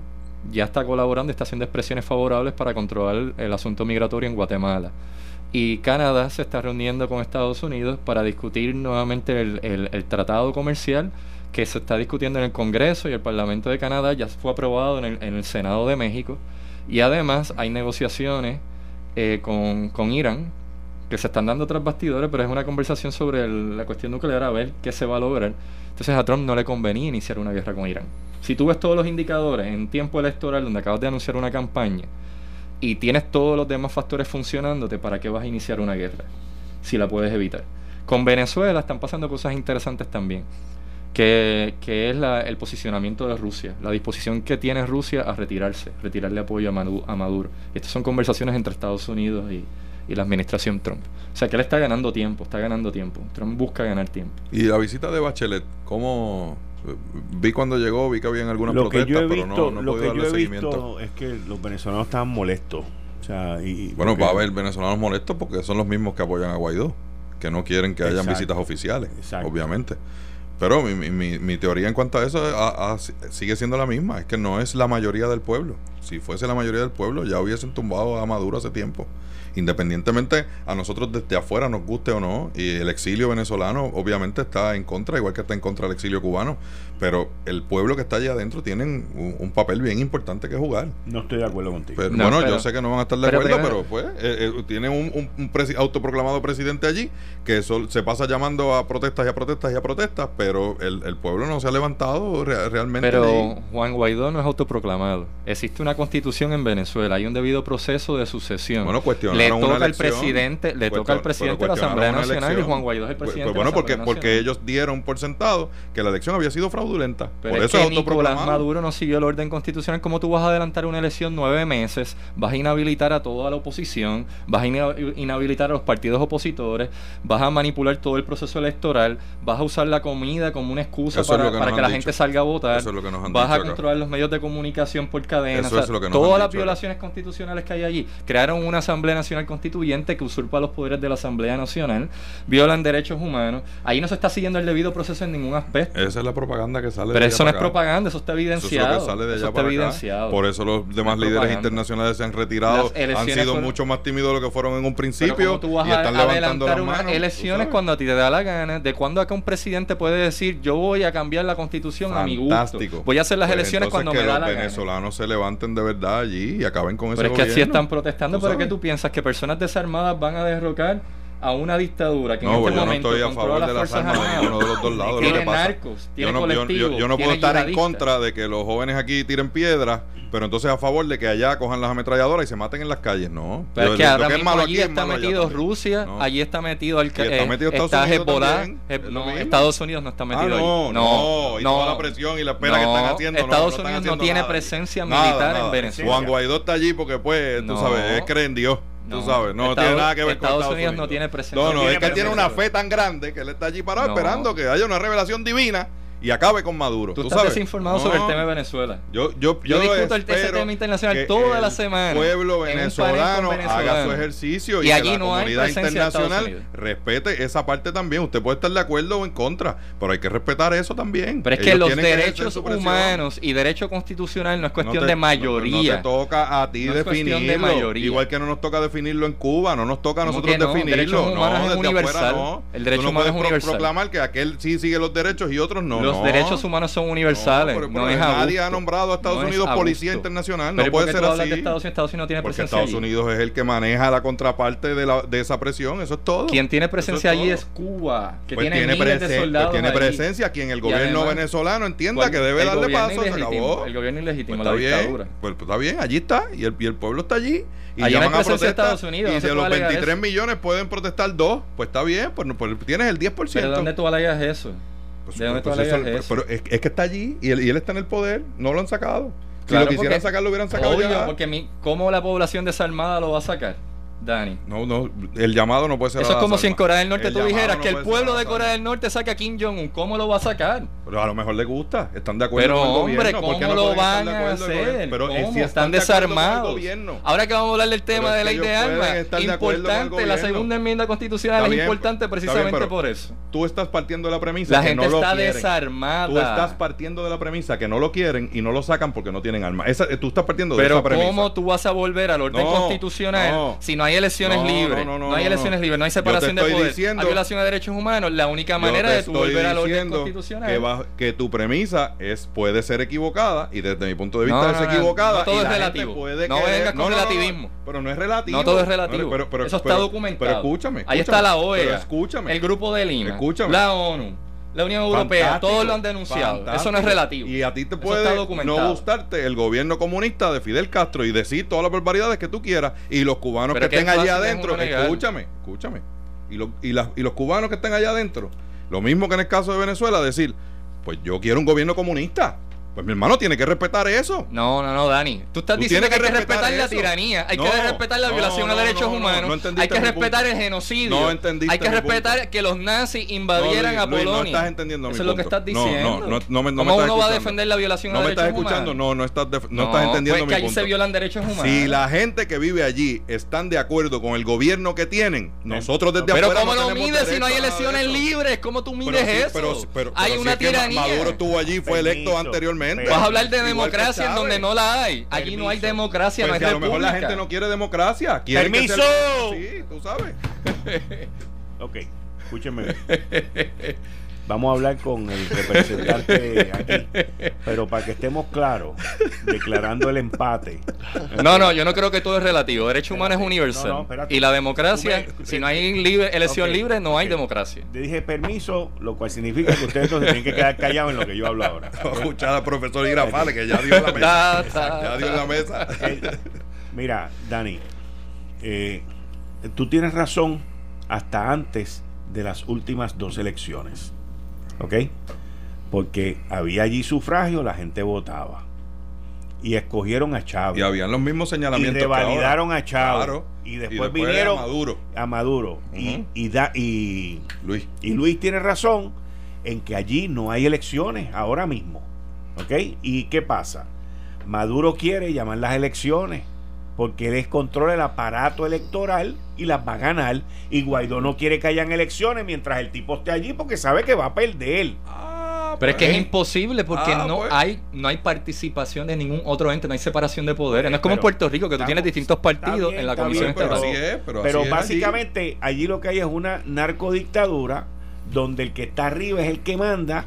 ya está colaborando, está haciendo expresiones favorables para controlar el asunto migratorio en Guatemala. Y Canadá se está reuniendo con Estados Unidos para discutir nuevamente el, el- tratado comercial que se está discutiendo en el Congreso y el Parlamento de Canadá ya fue aprobado en el, en el Senado de México. Y además hay negociaciones eh, con, con Irán que se están dando tras bastidores, pero es una conversación sobre la cuestión nuclear, a ver qué se va a lograr. Entonces a Trump no le convenía iniciar una guerra con Irán. Si tú ves todos los indicadores en tiempo electoral donde acabas de anunciar una campaña y tienes todos los demás factores funcionándote, ¿para qué vas a iniciar una guerra? Si la puedes evitar. Con Venezuela están pasando cosas interesantes también, que, que es el posicionamiento de Rusia, la disposición que tiene Rusia a retirarse, retirarle apoyo a Madu- a Maduro. Estas son conversaciones entre Estados Unidos y, y la administración Trump. O sea que él está ganando tiempo, está ganando tiempo. Trump busca ganar tiempo. Y la visita de Bachelet, ¿cómo? Vi cuando llegó, vi que habían algunas lo protestas, pero no, no lo que yo darle he seguimiento. visto es que los venezolanos estaban molestos. O bueno, va a haber venezolanos molestos porque son los mismos que apoyan a Guaidó, que no quieren que hayan visitas oficiales, obviamente. Pero mi, mi, mi, teoría en cuanto a eso sigue siendo la misma, es que no es la mayoría del pueblo. Si fuese la mayoría del pueblo, ya hubiesen tumbado a Maduro hace tiempo independientemente a nosotros desde afuera nos guste o no, y el exilio venezolano obviamente está en contra, igual que está en contra del exilio cubano, pero el pueblo que está allá adentro tienen un, papel bien importante que jugar. No estoy de acuerdo contigo. bueno, yo sé que no van a estar de acuerdo, pero pues eh, eh, tiene un, un, autoproclamado presidente allí que se pasa llamando a protestas y a protestas y a protestas, pero el, pueblo no se ha levantado realmente. Pero Juan Guaidó no es autoproclamado. Existe una constitución en Venezuela, hay un debido proceso de sucesión. Bueno, cuestionar le toca al presidente, le toca al presidente de la Asamblea Nacional y Juan Guaidó es el pues, presidente. Pues, bueno, porque, porque ellos dieron por sentado que la elección había sido fraudulenta. por eso es que Nicolás Maduro no siguió el orden constitucional. como tú vas a adelantar una elección nueve meses? Vas a inhabilitar a toda la oposición, vas a inhabilitar a los partidos opositores, vas a manipular todo el proceso electoral, vas a usar la comida como una excusa para, que, para que la gente salga a votar, vas a controlar los medios de comunicación por cadena. todas las violaciones constitucionales que hay allí. Crearon una Asamblea Nacional constituyente que usurpa los poderes de la Asamblea Nacional, violan derechos humanos. Ahí no se está siguiendo el debido proceso en ningún aspecto. Esa es la propaganda que sale Pero eso no es propaganda, eso está evidenciado. Eso, está evidenciado. Por eso los demás líderes internacionales se han retirado, han sido mucho más tímidos de lo que fueron en un principio y están levantando las manos. elecciones cuando a ti te da la gana, de cuando acá un presidente puede decir yo voy a cambiar la constitución a mi gusto. Voy a hacer las pues elecciones cuando me da la gana. Que los venezolanos se levanten de verdad allí y acaben con eso. Pero es que así están protestando, pero que tú piensas que personas desarmadas van a derrocar a una dictadura que no, en este yo momento no estoy a favor de las armas de uno de los dos lados. Tiene narcos, tiene yo, no, yo, no puedo estar en contra de que los jóvenes aquí tiren piedras, pero entonces a favor de que allá cojan las ametralladoras y se maten en las calles, no. Pero es que ahora mismo allí está metido Rusia, allí está metido el está eh, metido Estados Unidos no, Estados Unidos no está ah, metido no, no, y toda la presión y la espera que están haciendo. Estados Unidos no tiene presencia militar en Venezuela. Juan Guaidó está allí porque pues, tú sabes, cree en Dios. Tú sabes, no tiene nada que ver Estados con Estados Unidos. no tiene presencia. No, no, es que él tiene una fe tan grande que él está allí parado esperando que haya una revelación divina y acabe con Maduro. Tú, estás desinformado sobre el tema de Venezuela. Yo, yo, yo, discuto el, ese tema internacional toda la semana. El pueblo venezolano haga su ejercicio y, allí que la no comunidad internacional respete esa parte también. Usted puede estar de acuerdo o en contra, pero hay que respetar eso también. Pero es que los derechos humanos y derecho constitucional no es cuestión de mayoría. No, te toca a ti definirlo. Igual que no nos toca definirlo en Cuba, no nos toca a nosotros definirlo. No, es universal. El derecho humano es universal. proclamar que aquel sí sigue los derechos y otros no los derechos humanos son universales. No, nadie ha nombrado a Estados Unidos policía internacional. no puede ser así. Estados, Estados Unidos tiene porque Estados Unidos es el que maneja la contraparte de, la, de esa presión. Eso es todo. Quien tiene presencia allí es Cuba, que pues tiene, miles de soldados. Pues tiene presencia. Quien el gobierno venezolano entienda que debe darle paso. Se acabó. El gobierno ilegítimo, pues la dictadura. Pues, está bien, allí está. Y el, y el pueblo está allí. Y allí llaman a protestar. Estados Unidos, y si de los 23 millones pueden protestar dos, pues está bien. Pues, tienes el 10%. ¿Pero dónde tú alegas eso? Pues, ¿De dónde pues, pues Pero es, que está allí y él, y él está en el poder, no lo han sacado. Si lo quisieran sacar, lo hubieran sacado ya. porque mi, ¿cómo la población desarmada lo va a sacar? Dani. No, no, el llamado no puede ser. Eso es como si en Corea del Norte tú dijeras que el pueblo de Corea del Norte saque a Kim Jong-un. ¿Cómo lo va a sacar? Pero a lo mejor le gusta. Están de acuerdo pero, con el hombre, ¿cómo no lo van a hacer? Pero Si están, desarmados. Ahora que vamos a hablar del tema de ley de armas, importante, la segunda enmienda constitucional es importante precisamente por eso. Tú estás partiendo de la premisa la que gente no está desarmada. Tú estás partiendo de la premisa que no lo quieren y no lo sacan porque no tienen armas. Tú estás partiendo de esa premisa. Pero ¿cómo tú vas a volver al orden constitucional si no hay elecciones libres? No, hay elecciones libres, no hay separación de poder, hay violación de derechos humanos. La única manera de volver al orden constitucional que, tu premisa es puede ser equivocada y desde mi punto de vista es equivocada. No, todo es relativo. no vengas con relativismo. pero no es relativo. No todo es relativo. Eso está documentado. Pero escúchame, Ahí está la OEA. Escúchame. El grupo de Lima. Escúchame. La ONU la Unión Europea, todos lo han denunciado. Eso no es relativo. Y a ti te puede no gustarte el gobierno comunista de Fidel Castro y decir todas las barbaridades que tú quieras. Y los cubanos que estén allá adentro, escúchame, escúchame. Y, y, y los cubanos que estén allá adentro, lo mismo que en el caso de Venezuela, decir, pues yo quiero un gobierno comunista. Pues mi hermano tiene que respetar eso. No, no, no, Dani. Tú estás diciendo que, hay que respetar, la tiranía, hay que respetar la violación a derechos humanos, hay que respetar el genocidio, no hay que respetar que los nazis invadieran a Polonia. no estás entendiendo Eso es lo que estás diciendo. No, no, no, me, ¿Cómo uno va a defender la violación a derechos humanos? No me estás escuchando, no, no estás, no, estás entendiendo pues que allí se violan derechos humanos. Si la gente que vive allí están de acuerdo con el gobierno que tienen, nosotros desde afuera Pero ¿cómo lo mides si no hay elecciones libres? ¿Cómo tú mides eso? Hay una tiranía. Maduro estuvo allí, fue electo anteriormente. Vas a hablar de democracia en donde no la hay. Allí no hay democracia, pues no hay A lo mejor la gente no quiere democracia. ¡Permiso! Sí, tú sabes. [LAUGHS] ok, escúcheme. [LAUGHS] Vamos a hablar con el representante aquí. Pero para que estemos claros, declarando el empate. No, no, yo no creo que todo es relativo. Derecho humano es universal. y la democracia, si no hay libre, elección libre, no hay democracia. Te dije permiso, lo cual significa que ustedes se tienen que quedar callados en lo que yo hablo ahora. Escuchar al profesor Irafale, que ya dio la mesa. ya dio la mesa. Mira, Dani, eh, tú tienes razón hasta antes de las últimas dos elecciones. ¿Ok? Porque había allí sufragio, la gente votaba. Y escogieron a Chávez. Y habían los mismos señalamientos. Y revalidaron a Chávez. y, después vinieron a Maduro. A Maduro. y, da, y, Luis. y Luis tiene razón en que allí no hay elecciones ahora mismo. ¿Ok? ¿Y qué pasa? Maduro quiere llamar las elecciones porque él controla el aparato electoral y las va a ganar. Y Guaidó no quiere que hayan elecciones mientras el tipo esté allí porque sabe que va a perder. Ah, Pero es que es pues. imposible porque ah, no pues. hay no hay participación de ningún otro ente, no hay separación de poderes. No es como en Puerto Rico que tú tienes distintos partidos en la comisión estatal. Pero, básicamente allí. lo que hay es una narcodictadura donde el que está arriba es el que manda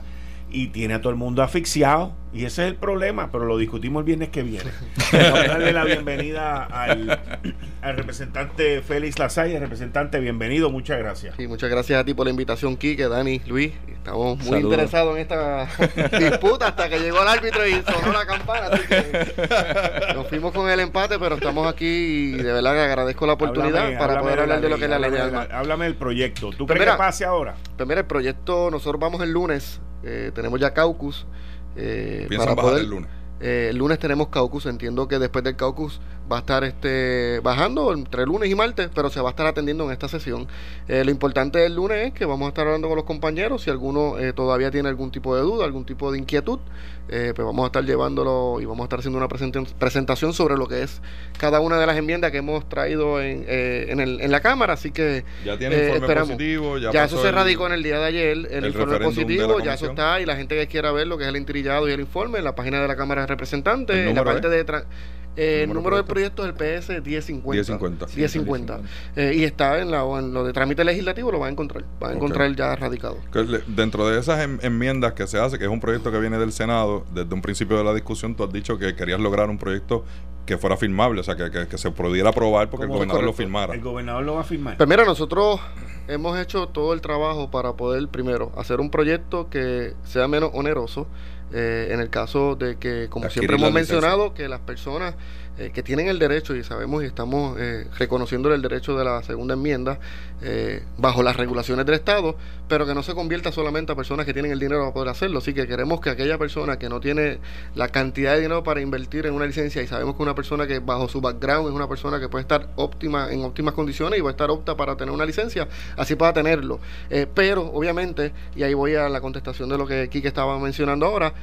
y tiene a todo el mundo asfixiado y ese es el problema, pero lo discutimos el viernes que viene. [LAUGHS] Vamos a darle la bienvenida al, representante Félix Lasalle. Representante, bienvenido, muchas gracias. Sí, muchas gracias a ti por la invitación, Quique, Dani, Luis. Estamos muy interesados en esta [LAUGHS] disputa hasta que llegó el árbitro y sonó la campana. Así que nos fuimos con el empate, pero estamos aquí y de verdad que agradezco la oportunidad para poder hablar de, lo que es la ley de Háblame del proyecto. ¿Tú crees que pase ahora? Pues mira, el proyecto, nosotros vamos el lunes, eh, tenemos ya caucus. Eh, ¿Piensan bajar el lunes? Eh, el lunes tenemos caucus, entiendo que después del caucus va a estar este bajando entre lunes y martes, pero se va a estar atendiendo en esta sesión. Eh, lo importante del lunes es que vamos a estar hablando con los compañeros. Si alguno eh, todavía tiene algún tipo de duda, algún tipo de inquietud, eh, pues vamos a estar llevándolo y vamos a estar haciendo una presentación sobre lo que es cada una de las enmiendas que hemos traído en, en, el, en la Cámara. Así que ya tiene informe positivo, ya, eso se radicó en el día de ayer, el, informe positivo, ya eso está y la gente que quiera ver lo que es el intrillado y el informe en la página de la Cámara de Representantes, en la parte de eh, el número del proyecto es el PS 1050. 1050. y está en, la, en lo de trámite legislativo, lo va a encontrar. Va a encontrar ya radicado. Dentro de esas enmiendas que se hace, que es un proyecto que viene del Senado, desde un principio de la discusión, tú has dicho que querías lograr un proyecto que fuera firmable, o sea, que, que, se pudiera aprobar porque el gobernador lo firmara. El gobernador lo va a firmar. Pues mira, nosotros hemos hecho todo el trabajo para poder, primero, hacer un proyecto que sea menos oneroso eh, en el caso de que, como siempre hemos mencionado, que las personas eh, que tienen el derecho, y sabemos y estamos eh, reconociendo el derecho de la segunda enmienda, bajo las regulaciones del Estado, pero que no se convierta solamente a personas que tienen el dinero para poder hacerlo. Así que queremos que aquella persona que no tiene la cantidad de dinero para invertir en una licencia, y sabemos que una persona que bajo su background es una persona que puede estar óptima en óptimas condiciones y va a estar opta para tener una licencia, así pueda tenerlo. pero, obviamente, y ahí voy a la contestación de lo que Kike estaba mencionando ahora,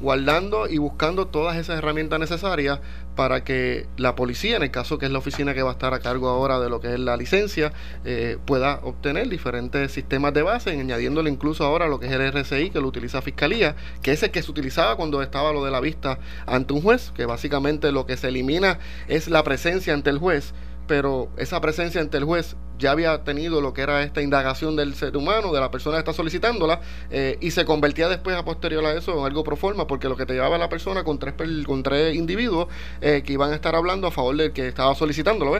guardando y buscando todas esas herramientas necesarias para que la policía, en el caso que es la oficina que va a estar a cargo ahora de lo que es la licencia, eh, pueda obtener diferentes sistemas de base, añadiéndole incluso ahora lo que es el RCI, que lo utiliza Fiscalía, que es el que se utilizaba cuando estaba lo de la vista ante un juez, que básicamente lo que se elimina es la presencia ante el juez pero esa presencia ante el juez ya había tenido lo que era esta indagación del ser humano, de la persona que está solicitándola, eh, y se convertía después a posterior a eso en algo pro forma, porque lo que te llevaba la persona con tres, con tres individuos eh, que iban a estar hablando a favor del que estaba solicitándolo.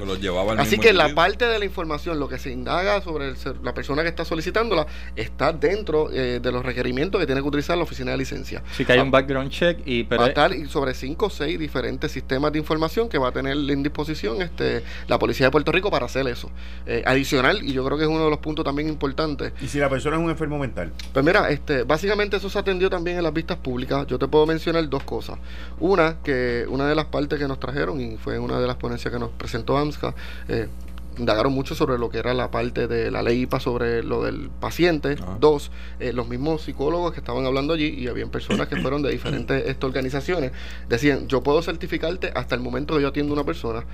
Así que la parte de la información, lo que se indaga sobre la persona que está solicitándola, está dentro eh, de los requerimientos que tiene que utilizar la oficina de licencia. Sí que hay un background check y... Va a estar sobre cinco o seis diferentes sistemas de información que va a tener en disposición este la la policía de Puerto Rico para hacer eso. Eh, adicional, y yo creo que es uno de los puntos también importantes. ¿Y si la persona es un enfermo mental? Pues mira, este, básicamente eso se atendió también en las vistas públicas. Yo te puedo mencionar dos cosas. Una, que una de las partes que nos trajeron, y fue una de las ponencias que nos presentó AMSCA, eh, indagaron mucho sobre lo que era la parte de la ley IPA sobre lo del paciente. Dos, eh, los mismos psicólogos que estaban hablando allí y habían personas que fueron de diferentes [CLEARS THROAT] estas organizaciones, decían, yo puedo certificarte hasta el momento que yo atiendo a una persona.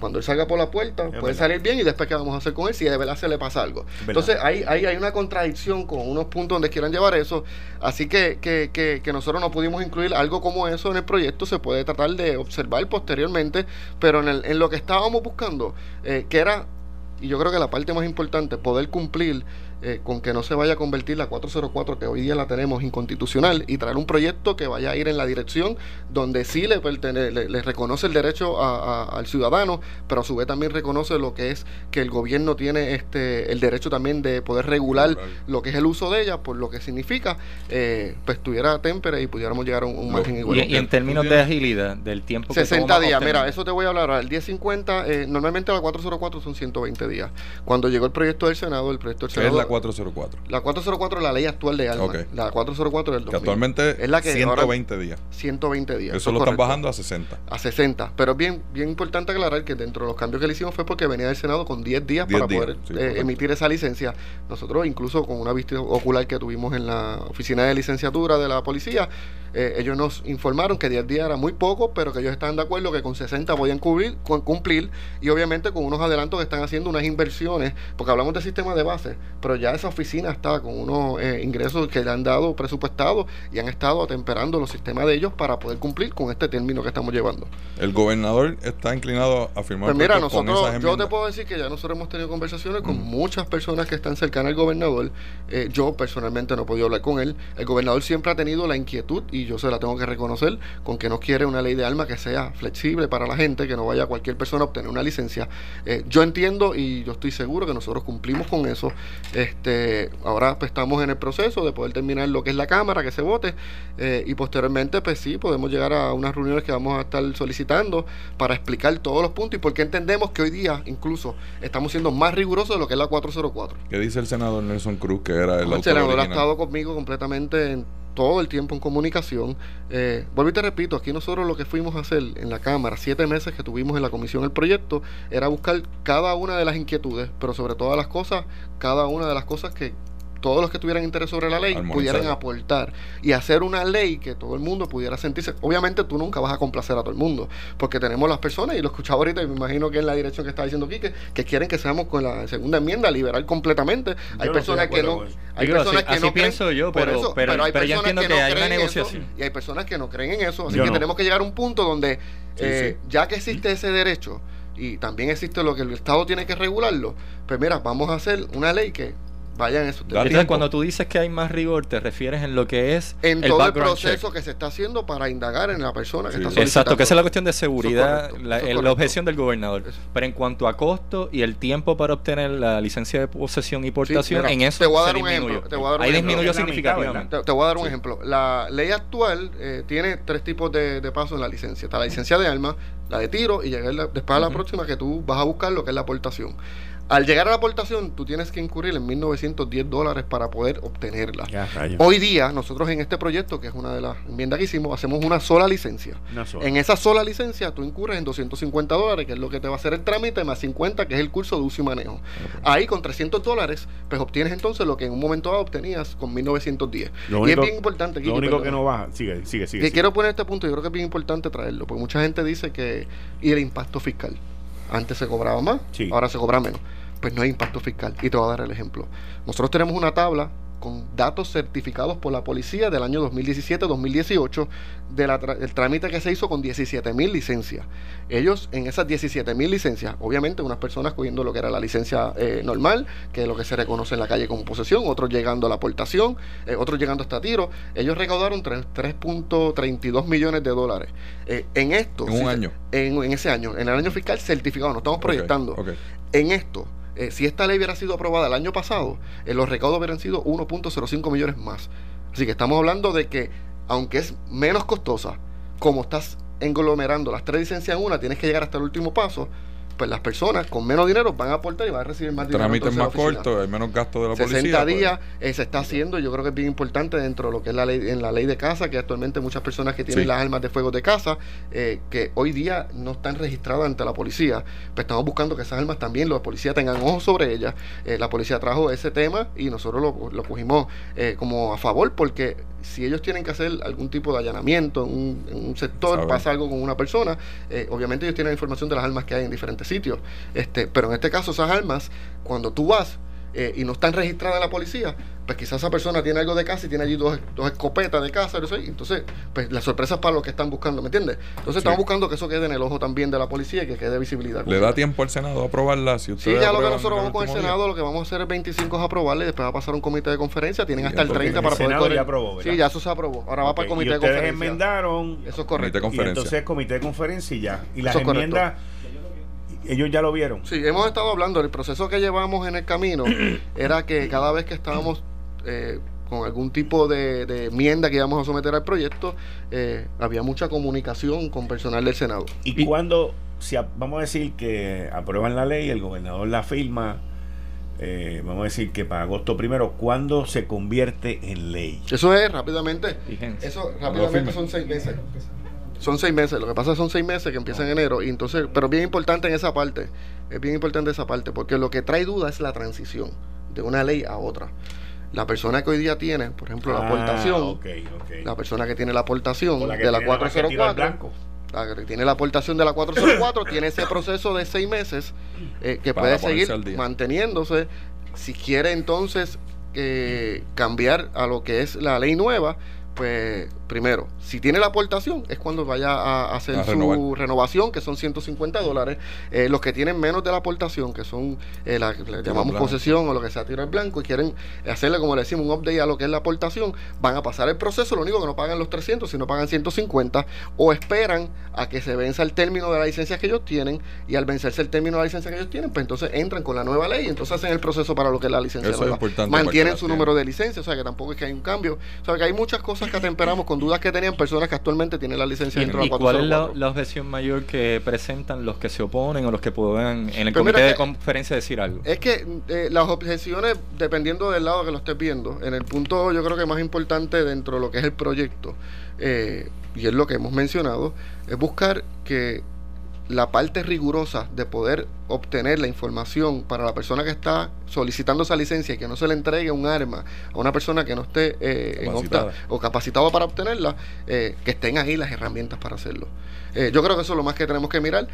Cuando él salga por la puerta, puede salir bien y después qué vamos a hacer con él si de verdad se le pasa algo. Entonces ahí, ahí hay una contradicción con unos puntos donde quieran llevar eso. Así que, que, que, que nosotros no pudimos incluir algo como eso en el proyecto. Se puede tratar de observar posteriormente, pero en, el, en lo que estábamos buscando, eh, que era y yo creo que la parte más importante, poder cumplir eh, con que no se vaya a convertir la 404 que hoy día la tenemos inconstitucional y traer un proyecto que vaya a ir en la dirección donde sí le, le, reconoce el derecho al ciudadano, pero a su vez también reconoce lo que es que el gobierno tiene este el derecho también de poder regular lo que es el uso de ella, por lo que significa, eh, pues tuviera témpera y pudiéramos llegar a un, margen igual. Y, en términos de agilidad, del tiempo 60 días, mira, eso te voy a hablar ahora. El 1050, eh, normalmente la 404 son 120 días. Cuando llegó el proyecto del Senado, el proyecto del Senado... 404? La 404 es la ley actual de alma. La 404 del 2000. Que actualmente es la que 120 días. 120 días. Eso, lo están bajando a 60. A 60. Pero es bien, bien importante aclarar que dentro de los cambios que le hicimos fue porque venía del Senado con 10 días para poder eh, emitir esa licencia. Nosotros, incluso con una vista ocular que tuvimos en la oficina de licenciatura de la policía, eh, ellos nos informaron que 10 días era muy poco, pero que ellos estaban de acuerdo que con 60 podían cubrir, cumplir y obviamente con unos adelantos que están haciendo unas inversiones, porque hablamos de sistema de base, pero ya esa oficina está con unos eh, ingresos que le han dado presupuestados y han estado atemperando los sistemas de ellos para poder cumplir con este término que estamos llevando. ¿El gobernador está inclinado a firmar pues mira, nosotros, yo te puedo decir que ya nosotros hemos tenido conversaciones con mm. muchas personas que están cercanas al gobernador. Eh, yo personalmente no he podido hablar con él. El gobernador siempre ha tenido la inquietud y yo se la tengo que reconocer con que no quiere una ley de alma que sea flexible para la gente, que no vaya cualquier persona a obtener una licencia. Eh, yo entiendo y yo estoy seguro que nosotros cumplimos con eso. Este, ahora pues, estamos en el proceso de poder terminar lo que es la Cámara, que se vote, eh, y posteriormente pues sí, podemos llegar a unas reuniones que vamos a estar solicitando para explicar todos los puntos y por qué entendemos que hoy día incluso estamos siendo más rigurosos de lo que es la 404. ¿Qué dice el senador Nelson Cruz, que era el, el senador ha estado conmigo completamente en todo el tiempo en comunicación. Eh, vuelvo y te repito, aquí nosotros lo que fuimos a hacer en la Cámara, siete meses que tuvimos en la comisión el proyecto, era buscar cada una de las inquietudes, pero sobre todas las cosas, cada una de las cosas que todos los que tuvieran interés sobre la ley pudieran aportar y hacer una ley que todo el mundo pudiera sentirse. Obviamente tú nunca vas a complacer a todo el mundo, porque tenemos las personas, y lo escuchaba ahorita, y me imagino que en la dirección que está diciendo Quique, que quieren que seamos con la segunda enmienda liberal completamente. hay personas que no... Hay personas que no pienso yo, pero, pero, hay personas que, no hay una negociación. y hay personas que no creen en eso, así que tenemos que llegar a un punto donde, eh, ya que existe ese derecho, y también existe lo que el Estado tiene que regularlo, pues mira, vamos a hacer una ley que vayan eso. Entonces, cuando tú dices que hay más rigor, te refieres en lo que es en todo el proceso que se está haciendo para indagar en la persona que está solicitando. Exacto, que esa es la cuestión de seguridad, la, objeción del gobernador. Pero en cuanto a costo y el tiempo para obtener la licencia de posesión y portación, en eso te voy a dar un ejemplo. Te voy a dar Ahí disminuyó significativamente. Te, voy a dar un ejemplo. La ley actual eh, tiene tres tipos de, de pasos en la licencia. Está la licencia de armas, la de tiro y llegar después a la próxima que tú vas a buscar lo que es la aportación. Al llegar a la aportación, tú tienes que incurrir en 1.910 dólares para poder obtenerla. Hoy día, nosotros en este proyecto, que es una de las enmiendas que hicimos, hacemos una sola licencia. En esa sola licencia, tú incurres en 250 dólares, que es lo que te va a hacer el trámite, más 50, que es el curso de uso y manejo. Ahí, con 300 dólares, pues obtienes entonces lo que en un momento dado obtenías con 1.910. y es bien importante. Lo único que no baja, sigue, sigue, sigue. quiero poner este punto, yo creo que es bien importante traerlo, porque mucha gente dice que. Y el impacto fiscal. Antes se cobraba más, ahora se cobra menos pues no hay impacto fiscal. Y te voy a dar el ejemplo. Nosotros tenemos una tabla con datos certificados por la policía del año 2017-2018 del trámite que se hizo con 17 mil licencias. Ellos en esas 17 mil licencias, obviamente unas personas cogiendo lo que era la licencia eh, normal, que es lo que se reconoce en la calle como posesión, otros llegando a la aportación, eh, otros llegando hasta tiro, ellos recaudaron 3.32 millones de dólares. Eh, en esto... En un año. En, en, ese año, en el año fiscal certificado, no estamos proyectando. En esto, eh, si esta ley hubiera sido aprobada el año pasado, eh, los recaudos hubieran sido 1.05 millones más. Así que estamos hablando de que, aunque es menos costosa, como estás englomerando las tres licencias en una, tienes que llegar hasta el último paso, pues las personas con menos dinero van a aportar y van a recibir más dinero. Trámites más cortos, hay menos gasto de la policía. 60 pues. días eh, se está haciendo, yo creo que es bien importante dentro de lo que es la ley, en la ley de casa, que actualmente muchas personas que tienen las armas de fuego de casa, eh, que hoy día no están registradas ante la policía, pues estamos buscando que esas armas también los policías tengan ojos sobre ellas. Eh, la policía trajo ese tema y nosotros lo, lo cogimos como a favor porque si ellos tienen que hacer algún tipo de allanamiento en un, sector, pasa algo con una persona, obviamente ellos tienen información de las armas que hay en diferentes sitios. Este, pero en este caso, esas armas, cuando tú vas eh, y no están registradas en la policía, pues quizás esa persona tiene algo de casa y tiene allí dos, dos escopetas de casa, y entonces, pues la sorpresa es para los que están buscando, ¿me entiendes? Entonces estamos buscando que eso quede en el ojo también de la policía y que quede visibilidad. ¿Le da tiempo al Senado a aprobarla? Si sí, ya lo que nosotros vamos con el Senado, lo que vamos a hacer es 25 es aprobarla y después va a pasar un comité de conferencia, tienen hasta el 30 para poder... Senado ya aprobó, Sí, ya eso se aprobó, ahora va para el comité de conferencia. enmendaron... Eso es correcto. Y entonces comité de conferencia y ya. Y las enmiendas ellos ya lo vieron. Sí, hemos estado hablando, el proceso que llevamos en el camino [CLEARS THROAT] era que cada vez que estábamos eh, con algún tipo de, enmienda que íbamos a someter al proyecto, eh, había mucha comunicación con personal del Senado. ¿Y, cuando, si vamos a decir que aprueban la ley, el gobernador la firma, eh, vamos a decir que para agosto primero, ¿cuándo se convierte en ley? Eso es rápidamente. Eso rápidamente son seis meses. Son seis meses, lo que pasa son seis meses que empiezan en enero, y entonces, pero bien importante en esa parte, es bien importante esa parte, porque lo que trae duda es la transición de una ley a otra. La persona que hoy día tiene, por ejemplo, la ah, aportación, la persona que tiene la aportación de la 404, la que tiene la aportación de la 404, tiene ese proceso de seis meses eh, que puede seguir manteniéndose. Si quiere entonces eh, cambiar a lo que es la ley nueva, pues primero, si tiene la aportación, es cuando vaya a hacer su renovación, que son 150 dólares. Eh, los que tienen menos de la aportación, que son eh, la que le llamamos posesión o lo que sea tiro al blanco, y quieren hacerle, como le decimos, un update a lo que es la aportación, van a pasar el proceso. Lo único que no pagan los 300, sino pagan 150, o esperan a que se venza el término de la licencia que ellos tienen, y al vencerse el término de la licencia que ellos tienen, pues entonces entran con la nueva ley, y entonces hacen el proceso para lo que es la licencia nueva. Mantienen su número de licencia, o sea que tampoco es que hay un cambio. O sea que hay muchas cosas que atemperamos con dudas que tenían personas que actualmente tienen la licencia dentro de la cuál es la, objeción mayor que presentan los que se oponen o los que puedan en el pues comité de conferencia decir algo? Es que eh, las objeciones, dependiendo del lado que lo estés viendo, en el punto yo creo que más importante dentro de lo que es el proyecto, eh, y es lo que hemos mencionado, es buscar que la parte rigurosa de poder obtener la información para la persona que está solicitando esa licencia y que no se le entregue un arma a una persona que no esté eh, en o capacitado para obtenerla, eh, que estén ahí las herramientas para hacerlo. Eh, yo creo que eso es lo más que tenemos que mirar.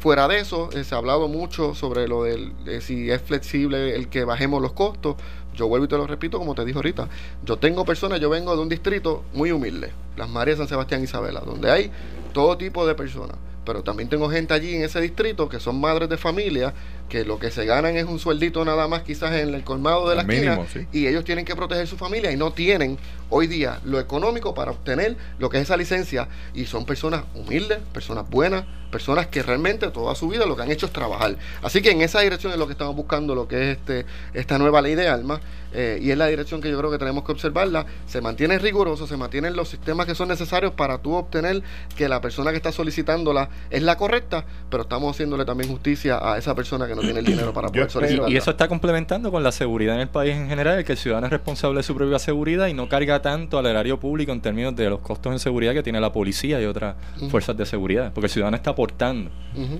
fuera de eso, se ha hablado mucho sobre lo del si es flexible el que bajemos los costos. Yo vuelvo y te lo repito, como te dijo ahorita. Yo tengo personas, yo vengo de un distrito muy humilde, las Marías San Sebastián Isabela, donde hay todo tipo de personas pero también tengo gente allí en ese distrito que son madres de familia que lo que se ganan es un sueldito nada más quizás en el colmado de la esquina y ellos tienen que proteger su familia y no tienen hoy día lo económico para obtener lo que es esa licencia y son personas humildes, personas buenas, personas que realmente toda su vida lo que han hecho es trabajar. Así que en esa dirección es lo que estamos buscando, lo que es este esta nueva ley de armas eh, y es la dirección que yo creo que tenemos que observarla. Se mantiene riguroso, se mantienen los sistemas que son necesarios para tú obtener que la persona que está solicitándola es la correcta, pero estamos haciéndole también justicia a esa persona que no tiene el dinero para poder solicitarla. Y eso está complementando con la seguridad en el país en general, que el ciudadano es responsable de su propia seguridad y no carga tanto al erario público en términos de los costos en seguridad que tiene la policía y otras fuerzas de seguridad, porque el ciudadano está aportando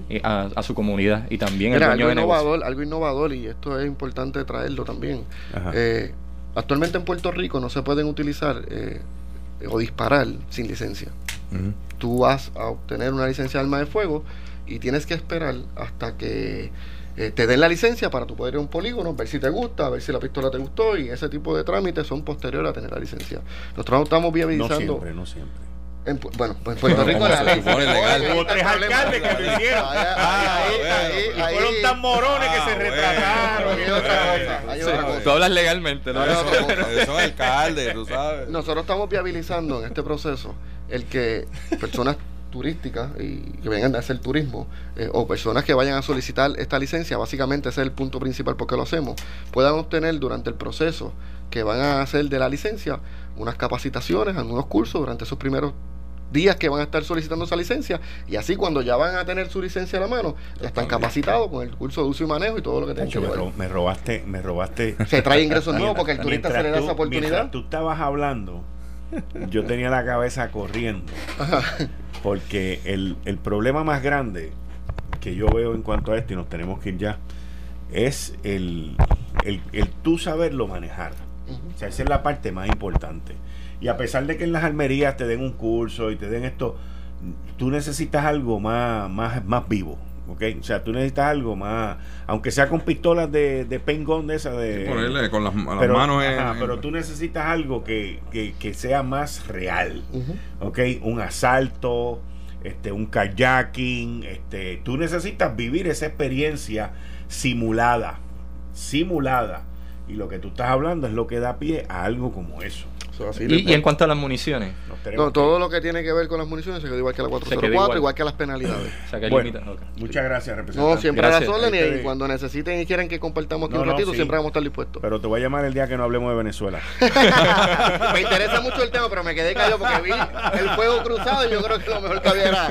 eh, a, su comunidad y también el algo innovador, algo innovador y esto es importante traerlo también. Eh, actualmente en Puerto Rico no se pueden utilizar eh, o disparar sin licencia. Tú vas a obtener una licencia de arma de fuego y tienes que esperar hasta que eh, te den la licencia para tu poder ir a un polígono, ver si te gusta, ver si la pistola te gustó y ese tipo de trámites son posteriores a tener la licencia. Nosotros estamos viabilizando. No siempre, no siempre. En, bueno, pues en Puerto Rico la ley. Hubo tres alcaldes que lo hicieron. y fueron tan morones que se retrataron. Hay otra cosa. otra cosa. Tú hablas legalmente, ¿no? Son alcaldes, tú sabes. Nosotros estamos viabilizando en este proceso el que personas turísticas y que vengan a hacer turismo eh, o personas que vayan a solicitar esta licencia, básicamente ese es el punto principal porque lo hacemos, puedan obtener durante el proceso que van a hacer de la licencia unas capacitaciones, algunos cursos durante esos primeros días que van a estar solicitando esa licencia y así cuando ya van a tener su licencia a la mano, ya están capacitados con el curso de uso y manejo y todo lo que tienen que ver. Me robaste, me robaste. Se trae ingresos [LAUGHS] nuevos porque el turista se le da esa oportunidad. tú estabas hablando, yo tenía la cabeza corriendo. Porque el, el problema más grande que yo veo en cuanto a esto, y nos tenemos que ir ya, es el, el, el tú saberlo manejar. O sea, esa es la parte más importante. Y a pesar de que en las almerías te den un curso y te den esto, tú necesitas algo más, más, más vivo. ¿Ok? O sea, tú necesitas algo más, aunque sea con pistolas de, de paint gun de esa de... ponerle con las, manos Pero tú necesitas algo que, que, sea más real, ¿ok? Un asalto, este, un kayaking, este, tú necesitas vivir esa experiencia simulada, simulada. Y lo que tú estás hablando es lo que da pie a algo como eso. ¿Y, en cuanto a las municiones? No, todo lo que tiene que ver con las municiones se quedó igual que la 404, igual. que las penalidades. Muchas gracias, representante. No, siempre a las órdenes y cuando necesiten y quieran que compartamos aquí un ratito, siempre vamos a estar dispuestos. Pero te voy a llamar el día que no hablemos de Venezuela. [LAUGHS] me interesa mucho el tema, pero me quedé callado porque vi el fuego cruzado y yo creo que lo mejor que había era